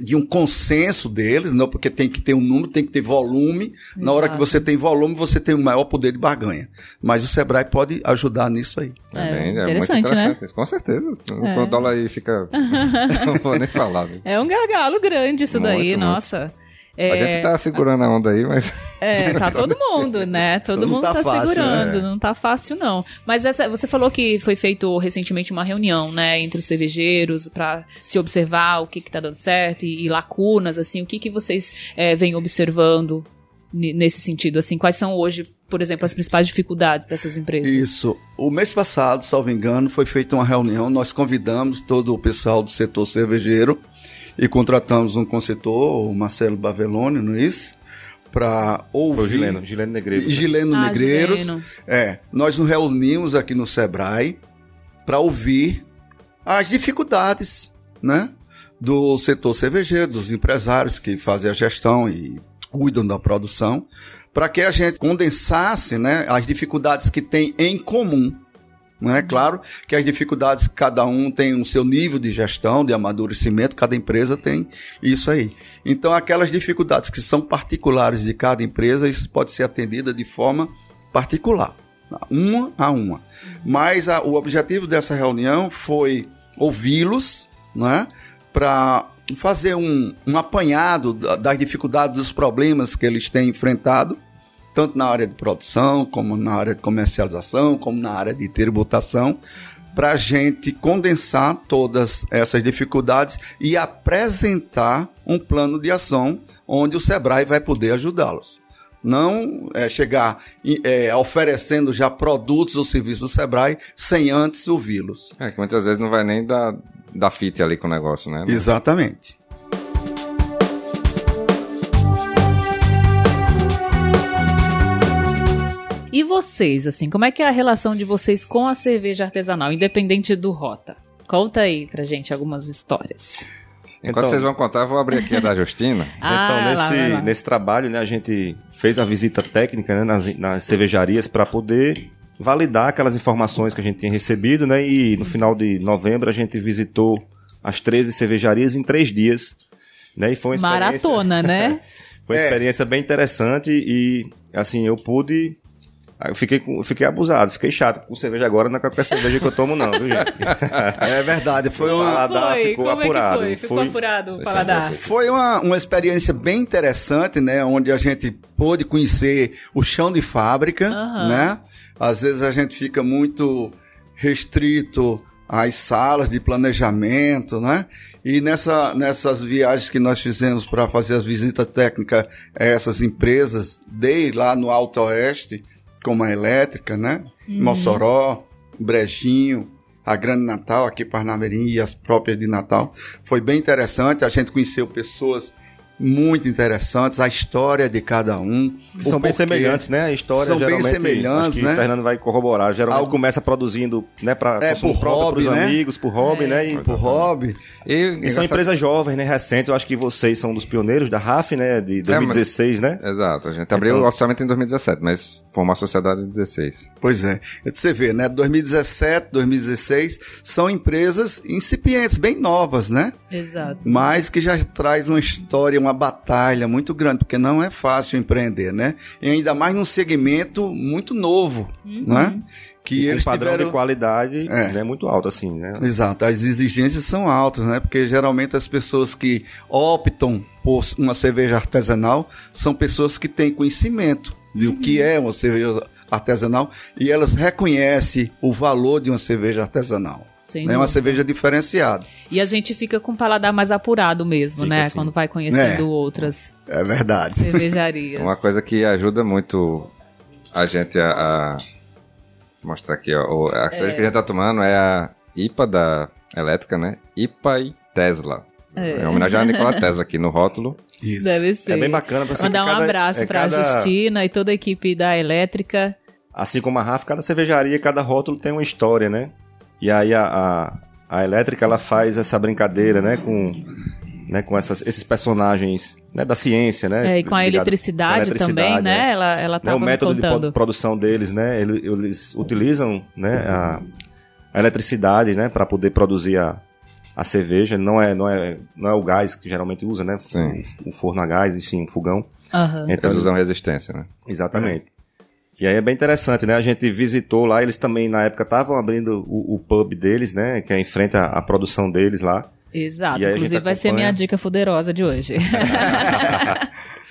de um consenso deles, não porque tem que ter um número, tem que ter volume. Na hora que Exato. você tem volume, você tem um maior poder de barganha. Mas o Sebrae pode ajudar nisso aí. É, bem- muito interessante, né? interessante. Com certeza. É. O dólar aí fica. não vou nem falar. viu? É um gargalo grande isso daí, Muito, muito. nossa. É, A gente tá segurando a onda aí, mas. É, tá todo mundo, né? Todo Não mundo tá tá, fácil, segurando, né? não tá fácil não. Mas essa, você falou que foi feito recentemente uma reunião, né, entre os cervejeiros pra se observar o que que tá dando certo e, e lacunas, assim, o que que vocês é, vêm observando nesse sentido, assim, quais são hoje, por exemplo, as principais dificuldades dessas empresas? Isso. O mês passado, salvo engano, foi feita uma reunião. Nós convidamos todo o pessoal do setor cervejeiro e contratamos um consultor, o Marcelo Bavelone, não é isso? Para ouvir. Foi o Gileno, Gileno Negreiro. Gileno Ah, Negreiros. Gileno. É, nós nos reunimos aqui no Sebrae para ouvir as dificuldades, né, do setor cervejeiro, dos empresários que fazem a gestão e cuidam da produção, para que a gente condensasse, né, as dificuldades que tem em comum. Não é claro que as dificuldades, cada um tem o seu nível de gestão, de amadurecimento, cada empresa tem isso aí. Então, aquelas dificuldades que são particulares de cada empresa, isso pode ser atendida de forma particular, uma a uma. Mas a- o objetivo dessa reunião foi ouvi-los, né, para fazer um, um apanhado da- das dificuldades, dos problemas que eles têm enfrentado, tanto na área de produção, como na área de comercialização, como na área de tributação, para a gente condensar todas essas dificuldades e apresentar um plano de ação onde o Sebrae vai poder ajudá-los. Não é, chegar é, oferecendo já produtos ou serviços do Sebrae sem antes ouvi-los. É, que muitas vezes não vai nem dar, dar fit ali com o negócio, né? Exatamente. E vocês, assim, como é que é a relação de vocês com a cerveja artesanal, independente do Rota? Conta aí pra gente algumas histórias. Enquanto Então- vocês vão contar, eu vou abrir aqui a da Justina. Ah, então, lá, nesse, vai lá. nesse trabalho, né, a gente fez a visita técnica né, nas, nas cervejarias para poder validar aquelas informações que a gente tinha recebido, né? E no final de novembro a gente visitou as 13 cervejarias em três dias. Né, e foi uma experiência, Maratona, né? Foi uma É. experiência bem interessante e, assim, eu pude. Eu fiquei, com- eu fiquei abusado, fiquei chato com cerveja agora, não é qualquer cerveja que eu tomo, não, viu, gente? É verdade, foi O uma, paladar ficou Como apurado. é que foi? Ficou Foi- apurado o paladar. Foi uma, uma experiência bem interessante, né? Onde a gente pôde conhecer o chão de fábrica, Aham. né? Às vezes a gente fica muito restrito às salas de planejamento, né? E nessa, nessas viagens que nós fizemos para fazer as visitas técnicas a essas empresas, dei lá no Alto Oeste, como a Elétrica, né? Mossoró, Brejinho, a Grande Natal, aqui Parnamirim e as próprias de Natal. Foi bem interessante, a gente conheceu pessoas muito interessantes, a história de cada um. São bem semelhantes, né? A história São bem semelhantes, acho que né? o Fernando vai corroborar. Geralmente Algo- começa produzindo, né, para É, por próprio, hobby, pros né? amigos, por hobby, É. né? E, Por hobby. E, e são engraçado- empresas jovens, né, recentes. Eu acho que vocês são dos pioneiros da RAF, né, de 2016, né? Exato, a gente abriu Então- oficialmente em 2017, mas formou a sociedade em 16. Pois é. Você vê, né? 2017, 2016, são empresas incipientes, bem novas, né? Exato. mas que já traz uma história, uma batalha muito grande, porque não é fácil empreender, né? E ainda mais num segmento muito novo, Uhum. né? Que E eles um padrão tiveram... de qualidade É. né, muito alto, assim, né? Exato, as exigências são altas, né? Porque geralmente as pessoas que optam por uma cerveja artesanal são pessoas que têm conhecimento de o que é uma cerveja artesanal e elas reconhecem o valor de uma cerveja artesanal. Sem É uma dúvida. cerveja diferenciada. E a gente fica com o paladar mais apurado mesmo, Fica né? assim. Quando vai conhecendo É. outras É verdade. cervejarias. Uma coisa que ajuda muito a gente a, a mostrar aqui, ó. A cerveja que a gente tá tomando é a IPA da elétrica, né? IPA e Tesla. É. É, homenagem a Nikola Tesla aqui no rótulo. Isso. Deve ser. É bem bacana pra você Mandar um cada- abraço é pra cada- Justina e toda a equipe da Elétrica. Assim como a RAF, cada cervejaria, cada rótulo tem uma história, né? E aí a, a, a elétrica, ela faz essa brincadeira, né? Com, né, com essas, esses personagens né, da ciência, né? É, e com a eletricidade, a eletricidade, também, é. né? Ela, ela né, tava o me método de contando. pro- produção deles, né? Eles, eles utilizam né, a, a eletricidade, né, para poder produzir a, a cerveja. Não é, não é, não é o gás que geralmente usa, né? Sim. O, o forno a gás, enfim, o fogão. Aham. Então, Eles usam resistência, né? Exatamente. E aí é bem interessante, né? A gente visitou lá, eles também na época estavam abrindo o, o pub deles, né? Que é em frente à, à produção deles lá. Exato. Inclusive vai ser minha dica fuderosa de hoje.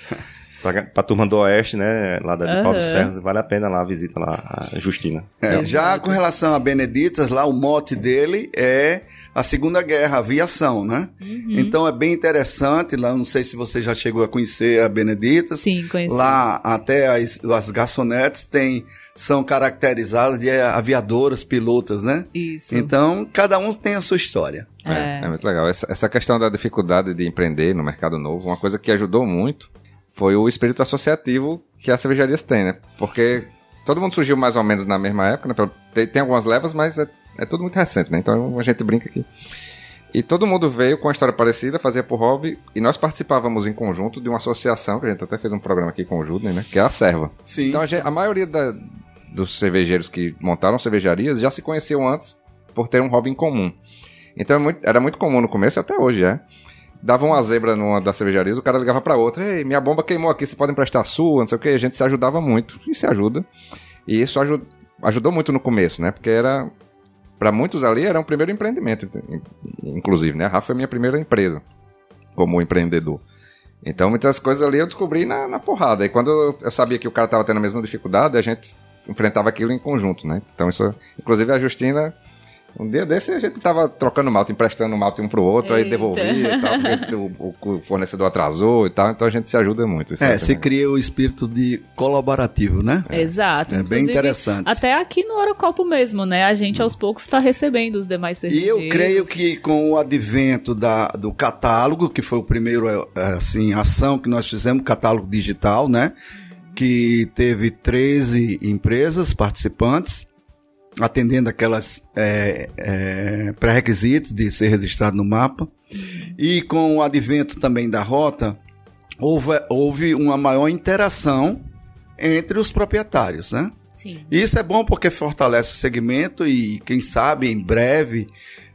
Pra, pra turma do Oeste, né? Lá da de Pau dos Aham. Ferros, vale a pena lá a visita lá, a Justina. É, já Exato. com relação a Beneditas, lá o mote dele é a Segunda Guerra, a aviação, né? Uhum. Então é bem interessante, lá não sei se você já chegou a conhecer a Beneditas. Sim, conheci. Lá até as, as garçonetes tem, são caracterizadas de aviadoras, pilotas, né? Isso. Então, cada um tem a sua história. É, É. é muito legal. Essa, essa questão da dificuldade de empreender no mercado novo, uma coisa que ajudou muito foi o espírito associativo que as cervejarias têm, né? Porque todo mundo surgiu mais ou menos na mesma época, né? Tem, tem algumas levas, mas é, é tudo muito recente, né? Então a gente brinca aqui. E todo mundo veio com uma história parecida, fazia por hobby, e nós participávamos em conjunto de uma associação, que a gente até fez um programa aqui com o Judney, né? Que é a Serva. Sim. Então a, gente- a maioria da- dos cervejeiros que montaram cervejarias já se conheciam antes por ter um hobby em comum. Então é era muito comum no começo até hoje é. Dava uma zebra numa das cervejarias, o cara ligava pra outra, ei, minha bomba queimou aqui, você pode emprestar a sua, não sei o que, a gente se ajudava muito, e se ajuda. E isso aju- ajudou muito no começo, né? Porque era, Pra muitos ali era um primeiro empreendimento, in- inclusive, né? A Rafa foi a minha primeira empresa como empreendedor. Então muitas coisas ali eu descobri na, na porrada. E quando eu, sabia que o cara tava tendo a mesma dificuldade, a gente enfrentava aquilo em conjunto, né? Então isso, inclusive a Justina, um dia desse a gente tava trocando malte, emprestando malte um pro outro, aí Eita. devolvia e tal, porque o, o- fornecedor atrasou e tal, então a gente se ajuda muito. isso É, aí se cria o espírito de colaborativo, né? Exato. É bem Inclusive, interessante. Até aqui no Eurocopo mesmo, né? A gente aos poucos está recebendo os demais E cervejeiros. eu creio que com o advento da, do catálogo, que foi o primeiro é, assim, ação que nós fizemos, catálogo digital, né? Que teve 13 empresas participantes, atendendo aquelas é, é, pré-requisitos de ser registrado no mapa. E com o advento também da rota, houve, houve uma maior interação entre os proprietários, né? Sim. Isso é bom porque fortalece o segmento e, quem sabe, em breve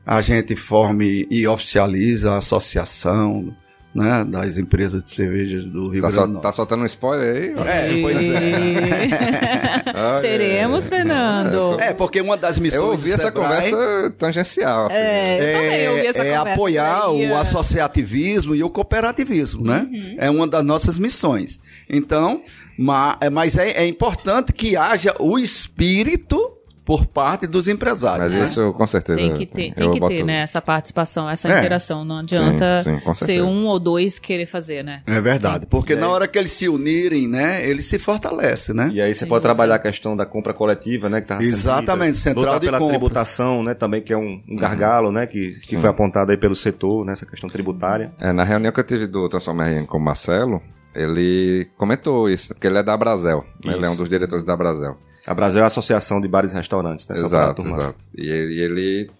a gente forme e oficializa a associação né, das empresas de cerveja do Rio Tá, Grande sol- do Norte. tá soltando um spoiler aí? ó. É, pois é. Teremos. Fernando. É, porque uma das missões Eu ouvi do essa Sebrae conversa tangencial. assim. É, eu também ouvi essa é conversa apoiar aí, o é. associativismo e o cooperativismo, né? Uhum. É uma das nossas missões. Então, ma- é- mas é, é importante que haja o espírito por parte dos empresários. Mas né? isso com certeza. Tem que ter, tem que boto- ter, né? Essa participação, essa É. interação. Não adianta Sim, sim, ser um ou dois querer fazer, né? É verdade, porque na hora que eles se unirem, né, eles se fortalecem, né? E aí você pode trabalhar a questão da compra coletiva, né? Que tá sendo Exatamente, dita. central Lutar de pela compras. tributação, né? Também que é um, um gargalo, né? Que, que Sim. foi apontado aí pelo setor, nessa questão tributária. É, na reunião que eu tive do Transforma RN com o Marcelo, ele comentou isso, porque ele é da Brasel. né? Ele é um dos diretores da Brasel. A Brasil é a Associação de Bares e Restaurantes, né? Exato, exato. E ele, e ele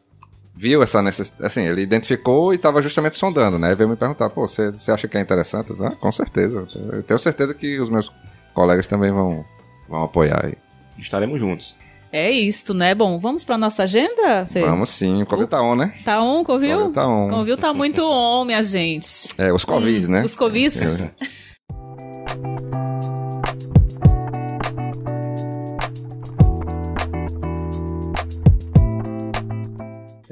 viu essa necessidade, assim, ele identificou e estava justamente sondando, né? Veio me perguntar, pô, você, você acha que é interessante? Disse, ah, com certeza. Eu tenho certeza que os meus colegas também vão, vão apoiar aí. Estaremos juntos. É isto, né? Bom, vamos pra nossa agenda, Fê? Vamos sim, o Covid tá on, né? Tá on, Covil? Covid tá on. Covil tá muito on, minha gente. É, os Covid, Hum, né? Os Covis. É.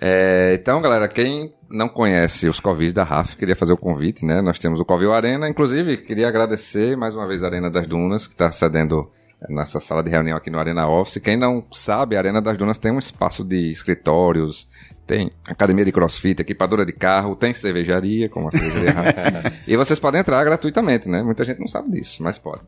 É, então, galera, quem não conhece os Covis da RAF, queria fazer o convite, né? Nós temos o Covil Arena, inclusive, queria agradecer mais uma vez a Arena das Dunas, que está cedendo nessa sala de reunião aqui no Arena Office. Quem não sabe, a Arena das Dunas tem um espaço de escritórios, tem academia de crossfit, equipadora de carro, tem cervejaria, como a cervejaria e vocês podem entrar gratuitamente, né? Muita gente não sabe disso, mas pode.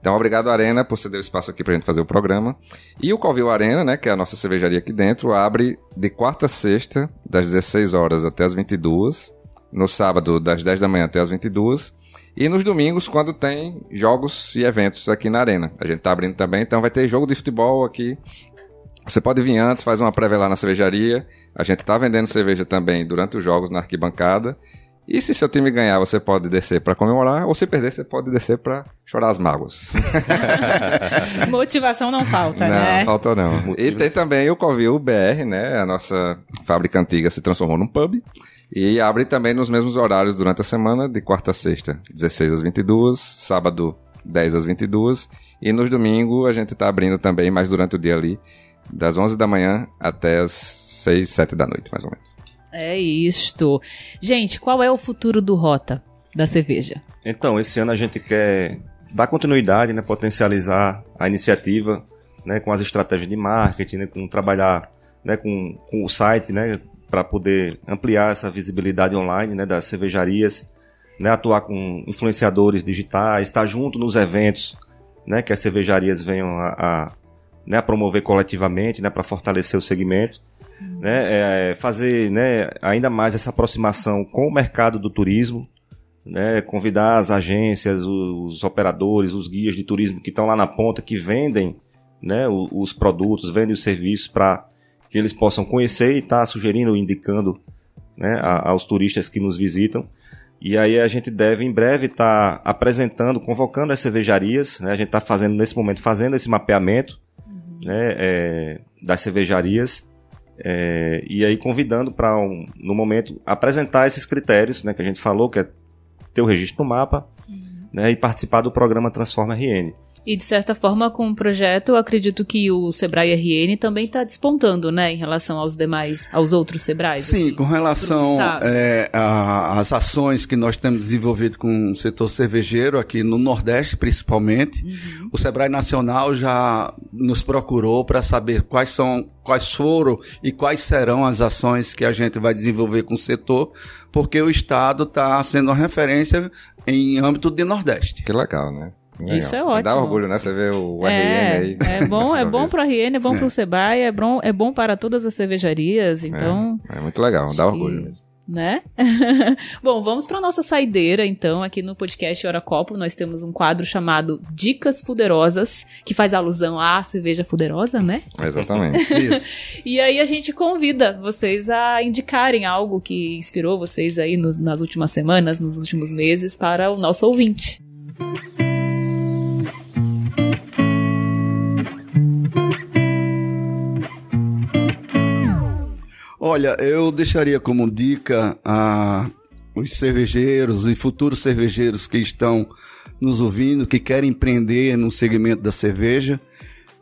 Então, obrigado, Arena, por ceder o espaço aqui pra gente fazer o programa. E o Covil Arena, né, que é a nossa cervejaria aqui dentro, abre de quarta a sexta, das 16 horas até as 22, no sábado, das 10 da manhã até as 22, e nos domingos, quando tem jogos e eventos aqui na Arena. A gente tá abrindo também, então vai ter jogo de futebol aqui. Você pode vir antes, faz uma prévia lá na cervejaria. A gente tá vendendo cerveja também durante os jogos na arquibancada. E se seu time ganhar, você pode descer pra comemorar, ou se perder, você pode descer pra chorar as mágoas. Motivação não falta, não, né? falta não. E tem também o Covil BR, né? A nossa fábrica antiga se transformou num pub. E abre também nos mesmos horários durante a semana, de quarta a sexta, 16 às 22, sábado 10 às 22. E nos domingos a gente tá abrindo também, mais durante o dia ali, das 11 da manhã até as 6, 7 da noite, mais ou menos. É isto. Gente, qual é o futuro do Rota da cerveja? Então, esse ano a gente quer dar continuidade, né, potencializar a iniciativa, né, com as estratégias de marketing, né, com trabalhar, né, com, com o site, né, para poder ampliar essa visibilidade online, né, das cervejarias, né, atuar com influenciadores digitais, estar junto nos eventos, né, que as cervejarias venham a, a, né, a promover coletivamente, né, para fortalecer o segmento, né, é, fazer, né, ainda mais essa aproximação com o mercado do turismo, né, convidar as agências, os, os operadores, os guias de turismo que estão lá na ponta, que vendem, né, os, os produtos, vendem os serviços para que eles possam conhecer e estar tá sugerindo, indicando, né, a, aos turistas que nos visitam. E aí a gente deve em breve estar tá apresentando, convocando as cervejarias, né? A gente está fazendo nesse momento, fazendo esse mapeamento. Né? É, das cervejarias é, e aí convidando para, um, no momento, apresentar esses critérios né? que a gente falou, que é ter o registro no mapa uhum. né? e participar do programa Transforma RN. E de certa forma, com o projeto, eu acredito que o Sebrae RN também está despontando, né, em relação aos demais, aos outros Sebrais. Sim, assim, com relação é, às ações que nós temos desenvolvido com o setor cervejeiro aqui no Nordeste, principalmente, uhum. o Sebrae Nacional já nos procurou para saber quais são, quais foram e quais serão as ações que a gente vai desenvolver com o setor, porque o Estado está sendo uma referência em âmbito de Nordeste. Que legal, né? Legal. Isso é ótimo. Dá orgulho, né? Você vê o é, RN aí. É bom, é bom para o RN, é bom é. para o Sebrae, é bom, é bom para todas as cervejarias, então... É, é muito legal, dá orgulho mesmo né? Bom, vamos para nossa saideira, então, aqui no podcast Hora Copo, nós temos um quadro chamado Dicas Fuderosas, que faz alusão à cerveja fuderosa, né? Exatamente. Isso. e aí a gente convida vocês a indicarem algo que inspirou vocês aí nos, nas últimas semanas, nos últimos meses, para o nosso ouvinte. Olha, eu deixaria como dica a os cervejeiros e futuros cervejeiros que estão nos ouvindo, que querem empreender no segmento da cerveja,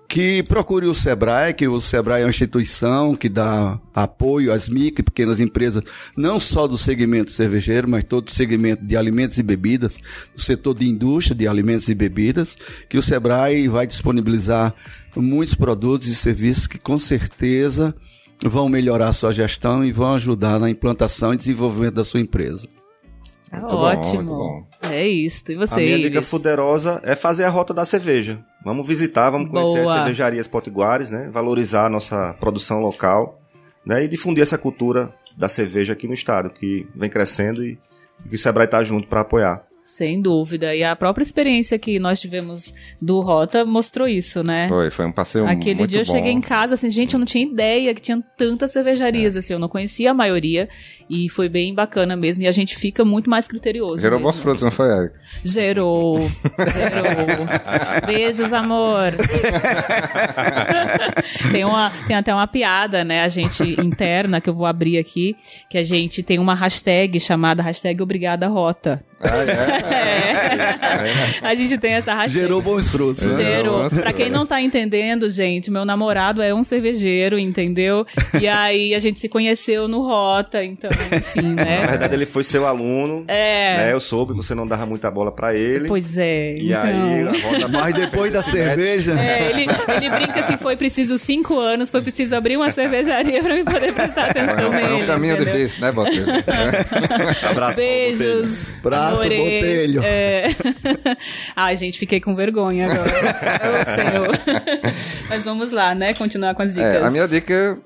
que procure o Sebrae, que o Sebrae é uma instituição que dá apoio às micro e pequenas empresas, não só do segmento cervejeiro, mas todo o segmento de alimentos e bebidas, do setor de indústria de alimentos e bebidas, que o Sebrae vai disponibilizar muitos produtos e serviços que com certeza vão melhorar a sua gestão e vão ajudar na implantação e desenvolvimento da sua empresa. Muito Ótimo. Bom, é isso. E você? A minha dica fuderosa é fazer a rota da cerveja. Vamos visitar, vamos conhecer Boa. as cervejarias potiguares, né? Valorizar a nossa produção local, né? E difundir essa cultura da cerveja aqui no estado, que vem crescendo e que o Sebrae está junto para apoiar. Sem dúvida. E a própria experiência que nós tivemos do Rota mostrou isso, né? Foi, foi um passeio Aquele muito dia eu bom. cheguei em casa, assim, gente, eu não tinha ideia que tinha tantas cervejarias, é. assim, eu não conhecia a maioria. E foi bem bacana mesmo. E a gente fica muito mais criterioso. Gerou bons frutos, não foi, Eric? Gerou. Gerou. Beijos, amor. tem, uma, tem até uma piada, né? A gente interna, que eu vou abrir aqui, que a gente tem uma hashtag chamada hashtag Obrigada Rota. Ah, é? é. A gente tem essa hashtag. Gerou bons frutos. Né? Gerou. Pra quem não tá entendendo, gente, meu namorado é um cervejeiro, entendeu? E aí a gente se conheceu no Rota, então, enfim, né? Na verdade, ele foi seu aluno. É. Né? Eu soube que você não dava muita bola pra ele. Pois é. E então... aí, a Rota... Mas depois da cerveja. É, ele, ele brinca que foi preciso cinco anos, foi preciso abrir uma cervejaria pra eu poder prestar atenção nele. Foi um caminho entendeu? difícil, né, Botelho? Abraço. Beijos. Braço Braço botelho. É... Ai, gente, fiquei com vergonha agora. Mas vamos lá, né? Continuar com as dicas. É, a minha dica é,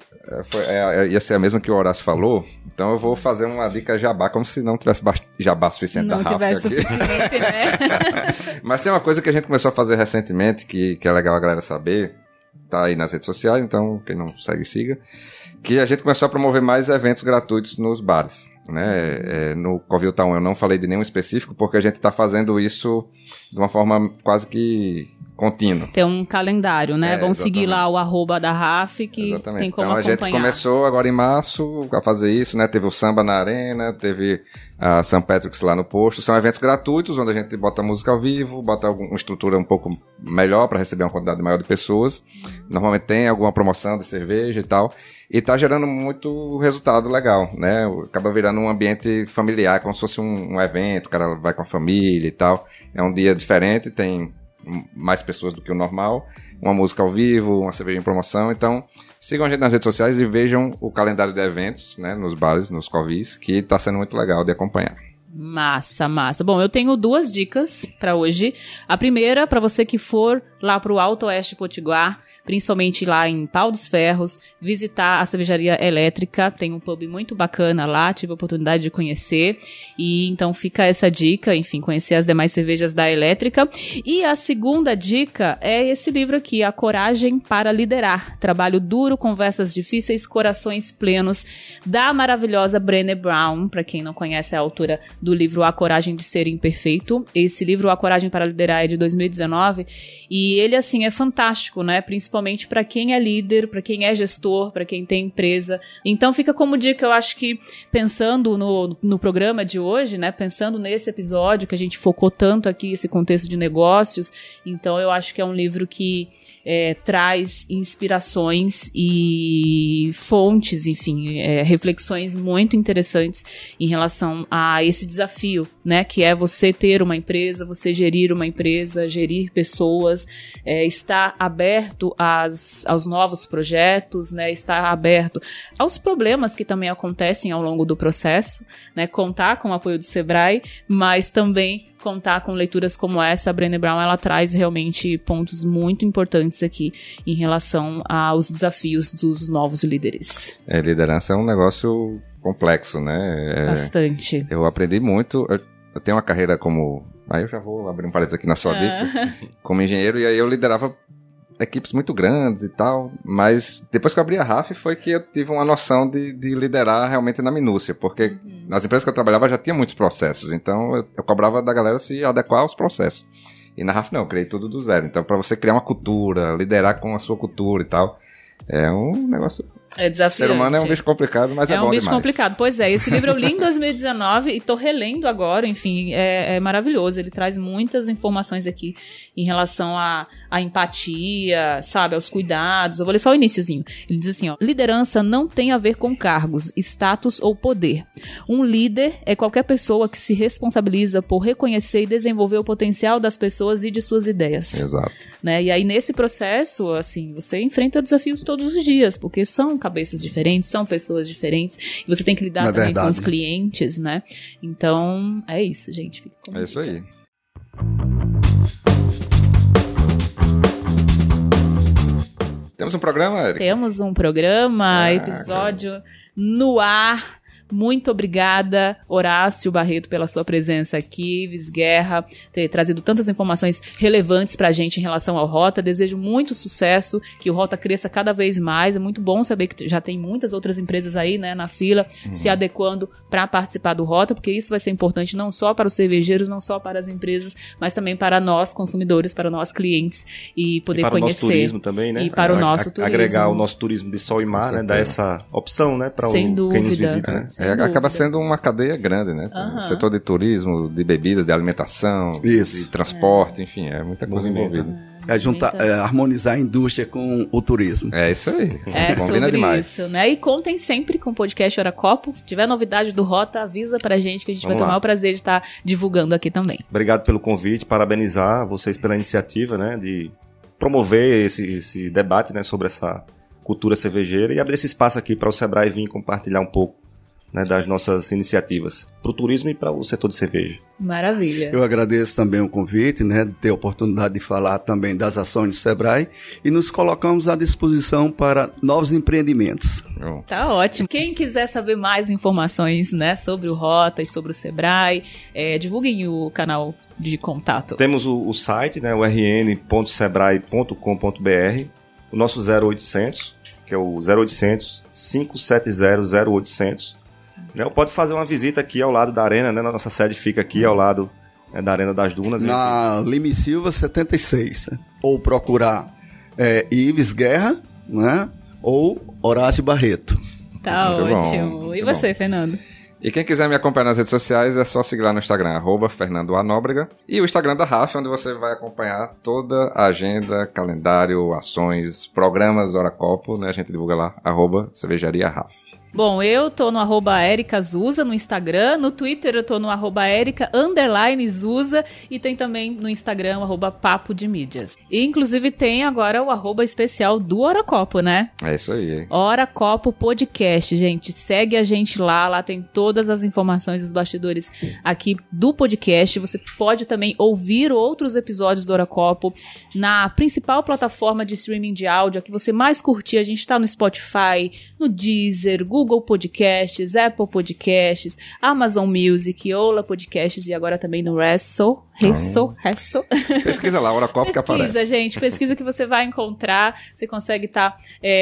foi, é, é, ia ser a mesma que o Horácio falou, então eu vou fazer uma dica jabá, como se não tivesse jabá suficiente não da Rafa tivesse aqui. suficiente, né? Mas tem uma coisa que a gente começou a fazer recentemente, que, que é legal a galera saber, tá aí nas redes sociais, então quem não segue, siga, que a gente começou a promover mais eventos gratuitos nos bares. Né? É, no Covil Town eu não falei de nenhum específico, porque a gente está fazendo isso de uma forma quase que contínuo. Tem um calendário, né? É, Vão seguir lá o arroba da RAF, que Exatamente. tem como então a gente acompanhar. começou agora em março a fazer isso, né? Teve o samba na arena, teve a St. Patrick's lá no posto. São eventos gratuitos onde a gente bota música ao vivo, bota alguma estrutura um pouco melhor para receber uma quantidade maior de pessoas. Normalmente tem alguma promoção de cerveja e tal. E tá gerando muito resultado legal, né? Acaba virando um ambiente familiar, como se fosse um, um evento, o cara vai com a família e tal. É um dia diferente, tem mais pessoas do que o normal, uma música ao vivo, uma cerveja em promoção. Então, sigam a gente nas redes sociais e vejam o calendário de eventos, né, nos bares, nos covis, que tá sendo muito legal de acompanhar. Massa, massa. Bom, eu tenho duas dicas pra hoje. A primeira, pra você que for lá pro Alto Oeste Potiguar, principalmente lá em Pau dos Ferros, visitar a cervejaria elétrica. Tem um pub muito bacana lá, tive a oportunidade de conhecer. E então fica essa dica, enfim, conhecer as demais cervejas da elétrica. E a segunda dica é esse livro aqui, A Coragem para Liderar. Trabalho duro, conversas difíceis, corações plenos, da maravilhosa Brené Brown, para quem não conhece é a autora do livro A Coragem de Ser Imperfeito. Esse livro, A Coragem para Liderar, é de 2019 e ele, assim, é fantástico, né? Principalmente para quem é líder, para quem é gestor, para quem tem empresa. Então fica como dica, eu acho que pensando no, no programa de hoje, né? Pensando nesse episódio que a gente focou tanto aqui, esse contexto de negócios, então eu acho que é um livro que é, traz inspirações e fontes, enfim, é, reflexões muito interessantes em relação a esse desafio, né? Que é você ter uma empresa, você gerir uma empresa, gerir pessoas, é, estar aberto às, aos novos projetos, né? Estar aberto aos problemas que também acontecem ao longo do processo, né? Contar com o apoio do Sebrae, mas também contar com leituras como essa, a Brené Brown ela traz realmente pontos muito importantes aqui em relação aos desafios dos novos líderes. É, liderança é um negócio complexo, né? É, Bastante. eu aprendi muito. Eu, eu tenho uma carreira como. Aí eu já vou abrir um parênteses aqui na sua dica. Como engenheiro, e aí eu liderava equipes muito grandes e tal, mas depois que eu abri a RAF foi que eu tive uma noção de, de liderar realmente na minúcia, porque nas empresas que eu trabalhava já tinha muitos processos, então eu, eu cobrava da galera se adequar aos processos. E na RAF não, eu criei tudo do zero. Então, para você criar uma cultura, liderar com a sua cultura e tal, é um negócio. É O desafiante. ser humano é um bicho complicado, mas é, é bom um bicho demais. complicado. Pois é, esse livro eu li em 2019 e tô relendo agora, enfim, é, é maravilhoso. Ele traz muitas informações aqui em relação à, à empatia, sabe, aos cuidados. Eu vou ler só o iníciozinho. Ele diz assim, ó, liderança não tem a ver com cargos, status ou poder. Um líder é qualquer pessoa que se responsabiliza por reconhecer e desenvolver o potencial das pessoas e de suas ideias Exato. né? E aí nesse processo, assim, você enfrenta desafios todos os dias, porque são cabeças diferentes, são pessoas diferentes, e você tem que lidar É também verdade. com os clientes, né? Então, é isso, gente. Fica É isso aí. Temos um programa, Eric? Temos um programa, Ah, episódio no ar. Muito obrigada, Horácio Barreto, pela sua presença aqui, Visguerra, ter trazido tantas informações relevantes pra gente em relação ao Rota. Desejo muito sucesso, que o Rota cresça cada vez mais. É muito bom saber que já tem muitas outras empresas aí, né, na fila, se adequando para participar do Rota, porque isso vai ser importante não só para os cervejeiros, não só para as empresas, mas também para nós consumidores, para nós clientes e poder E para o nosso conhecer. turismo também, né? E para o A- nosso a- turismo. Agregar o nosso turismo de sol e mar, né? Dar essa opção, né? Para quem nos visita, né? É, acaba sendo uma cadeia grande, né? O setor de turismo, de bebidas, de alimentação, Isso. de transporte, enfim, é muita coisa Movimento. envolvida. É juntar, é, harmonizar a indústria com o turismo. É isso aí. É Combina sobre demais. isso, né? E contem sempre com o podcast Hora Copo. Se tiver novidade do Rota, avisa pra gente que a gente vai Vamos ter o maior prazer de estar divulgando aqui também. Obrigado pelo convite, parabenizar vocês pela iniciativa, né? De promover esse, esse debate, né? Sobre essa cultura cervejeira e abrir esse espaço aqui para o Sebrae vir compartilhar um pouco né, das nossas iniciativas para o turismo e para o setor de cerveja. Maravilha. Eu agradeço também o convite, né, de ter a oportunidade de falar também das ações do Sebrae e nos colocamos à disposição para novos empreendimentos. Tá ótimo. Quem quiser saber mais informações, né, sobre o Rota e sobre o Sebrae, é, divulguem o canal de contato. Temos o, o site, né, o rn.sebrae.com.br, o nosso 0800, que é o 0800 570 0800. Né, ou pode fazer uma visita aqui ao lado da arena, né, nossa sede fica aqui ao lado né, da Arena das Dunas. Na Lime Silva 76. Ou procurar é, Ives Guerra, né? Ou Horácio Barreto. Tá Muito bom, ótimo. e muito você, Fernando? E quem quiser me acompanhar nas redes sociais é só seguir lá no Instagram, arroba Fernando A. Nóbrega. E o Instagram da RAF, onde você vai acompanhar toda a agenda, calendário, ações, programas, hora copo, né? A gente divulga lá, arroba Cervejaria RAF. Bom, eu tô no arroba Erika Zuza no Instagram, no Twitter eu tô no arroba underline Zuza e tem também no Instagram arroba Papo de Mídias. E inclusive tem agora o arroba especial do Hora Copo, né? É isso aí. Hora Copo Podcast, gente. Segue a gente lá, lá tem todas as informações dos bastidores aqui do podcast. Você pode também ouvir outros episódios do Hora Copo na principal plataforma de streaming de áudio a que você mais curtir. A gente tá no Spotify, no Deezer, Google Podcasts, Apple Podcasts, Amazon Music, Ola Podcasts e agora também no Wrestle. Resso, Resso. Pesquisa lá, hora que aparece. Pesquisa, gente. Pesquisa que você vai encontrar. Você consegue estar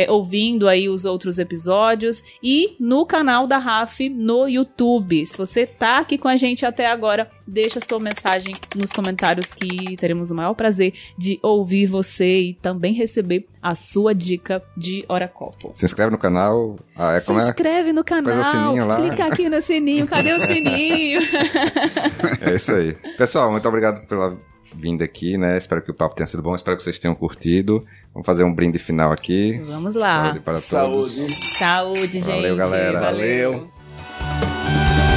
ouvindo aí os outros episódios. E no canal da RAF no YouTube. Se você tá aqui com a gente até agora, deixa sua mensagem nos comentários que teremos o maior prazer de ouvir você e também receber a sua dica de Hora Copo. Se inscreve no canal. Ah, é Se como é? inscreve no canal, Faz o sininho lá. clica aqui no sininho, cadê o sininho? É isso aí. Pessoal, muito obrigado pela vinda aqui, né? Espero que o papo tenha sido bom. Espero que vocês tenham curtido. Vamos fazer um brinde final aqui. Vamos lá. Saúde para todos. Saúde. Saúde, gente. Valeu, galera. Valeu. Valeu.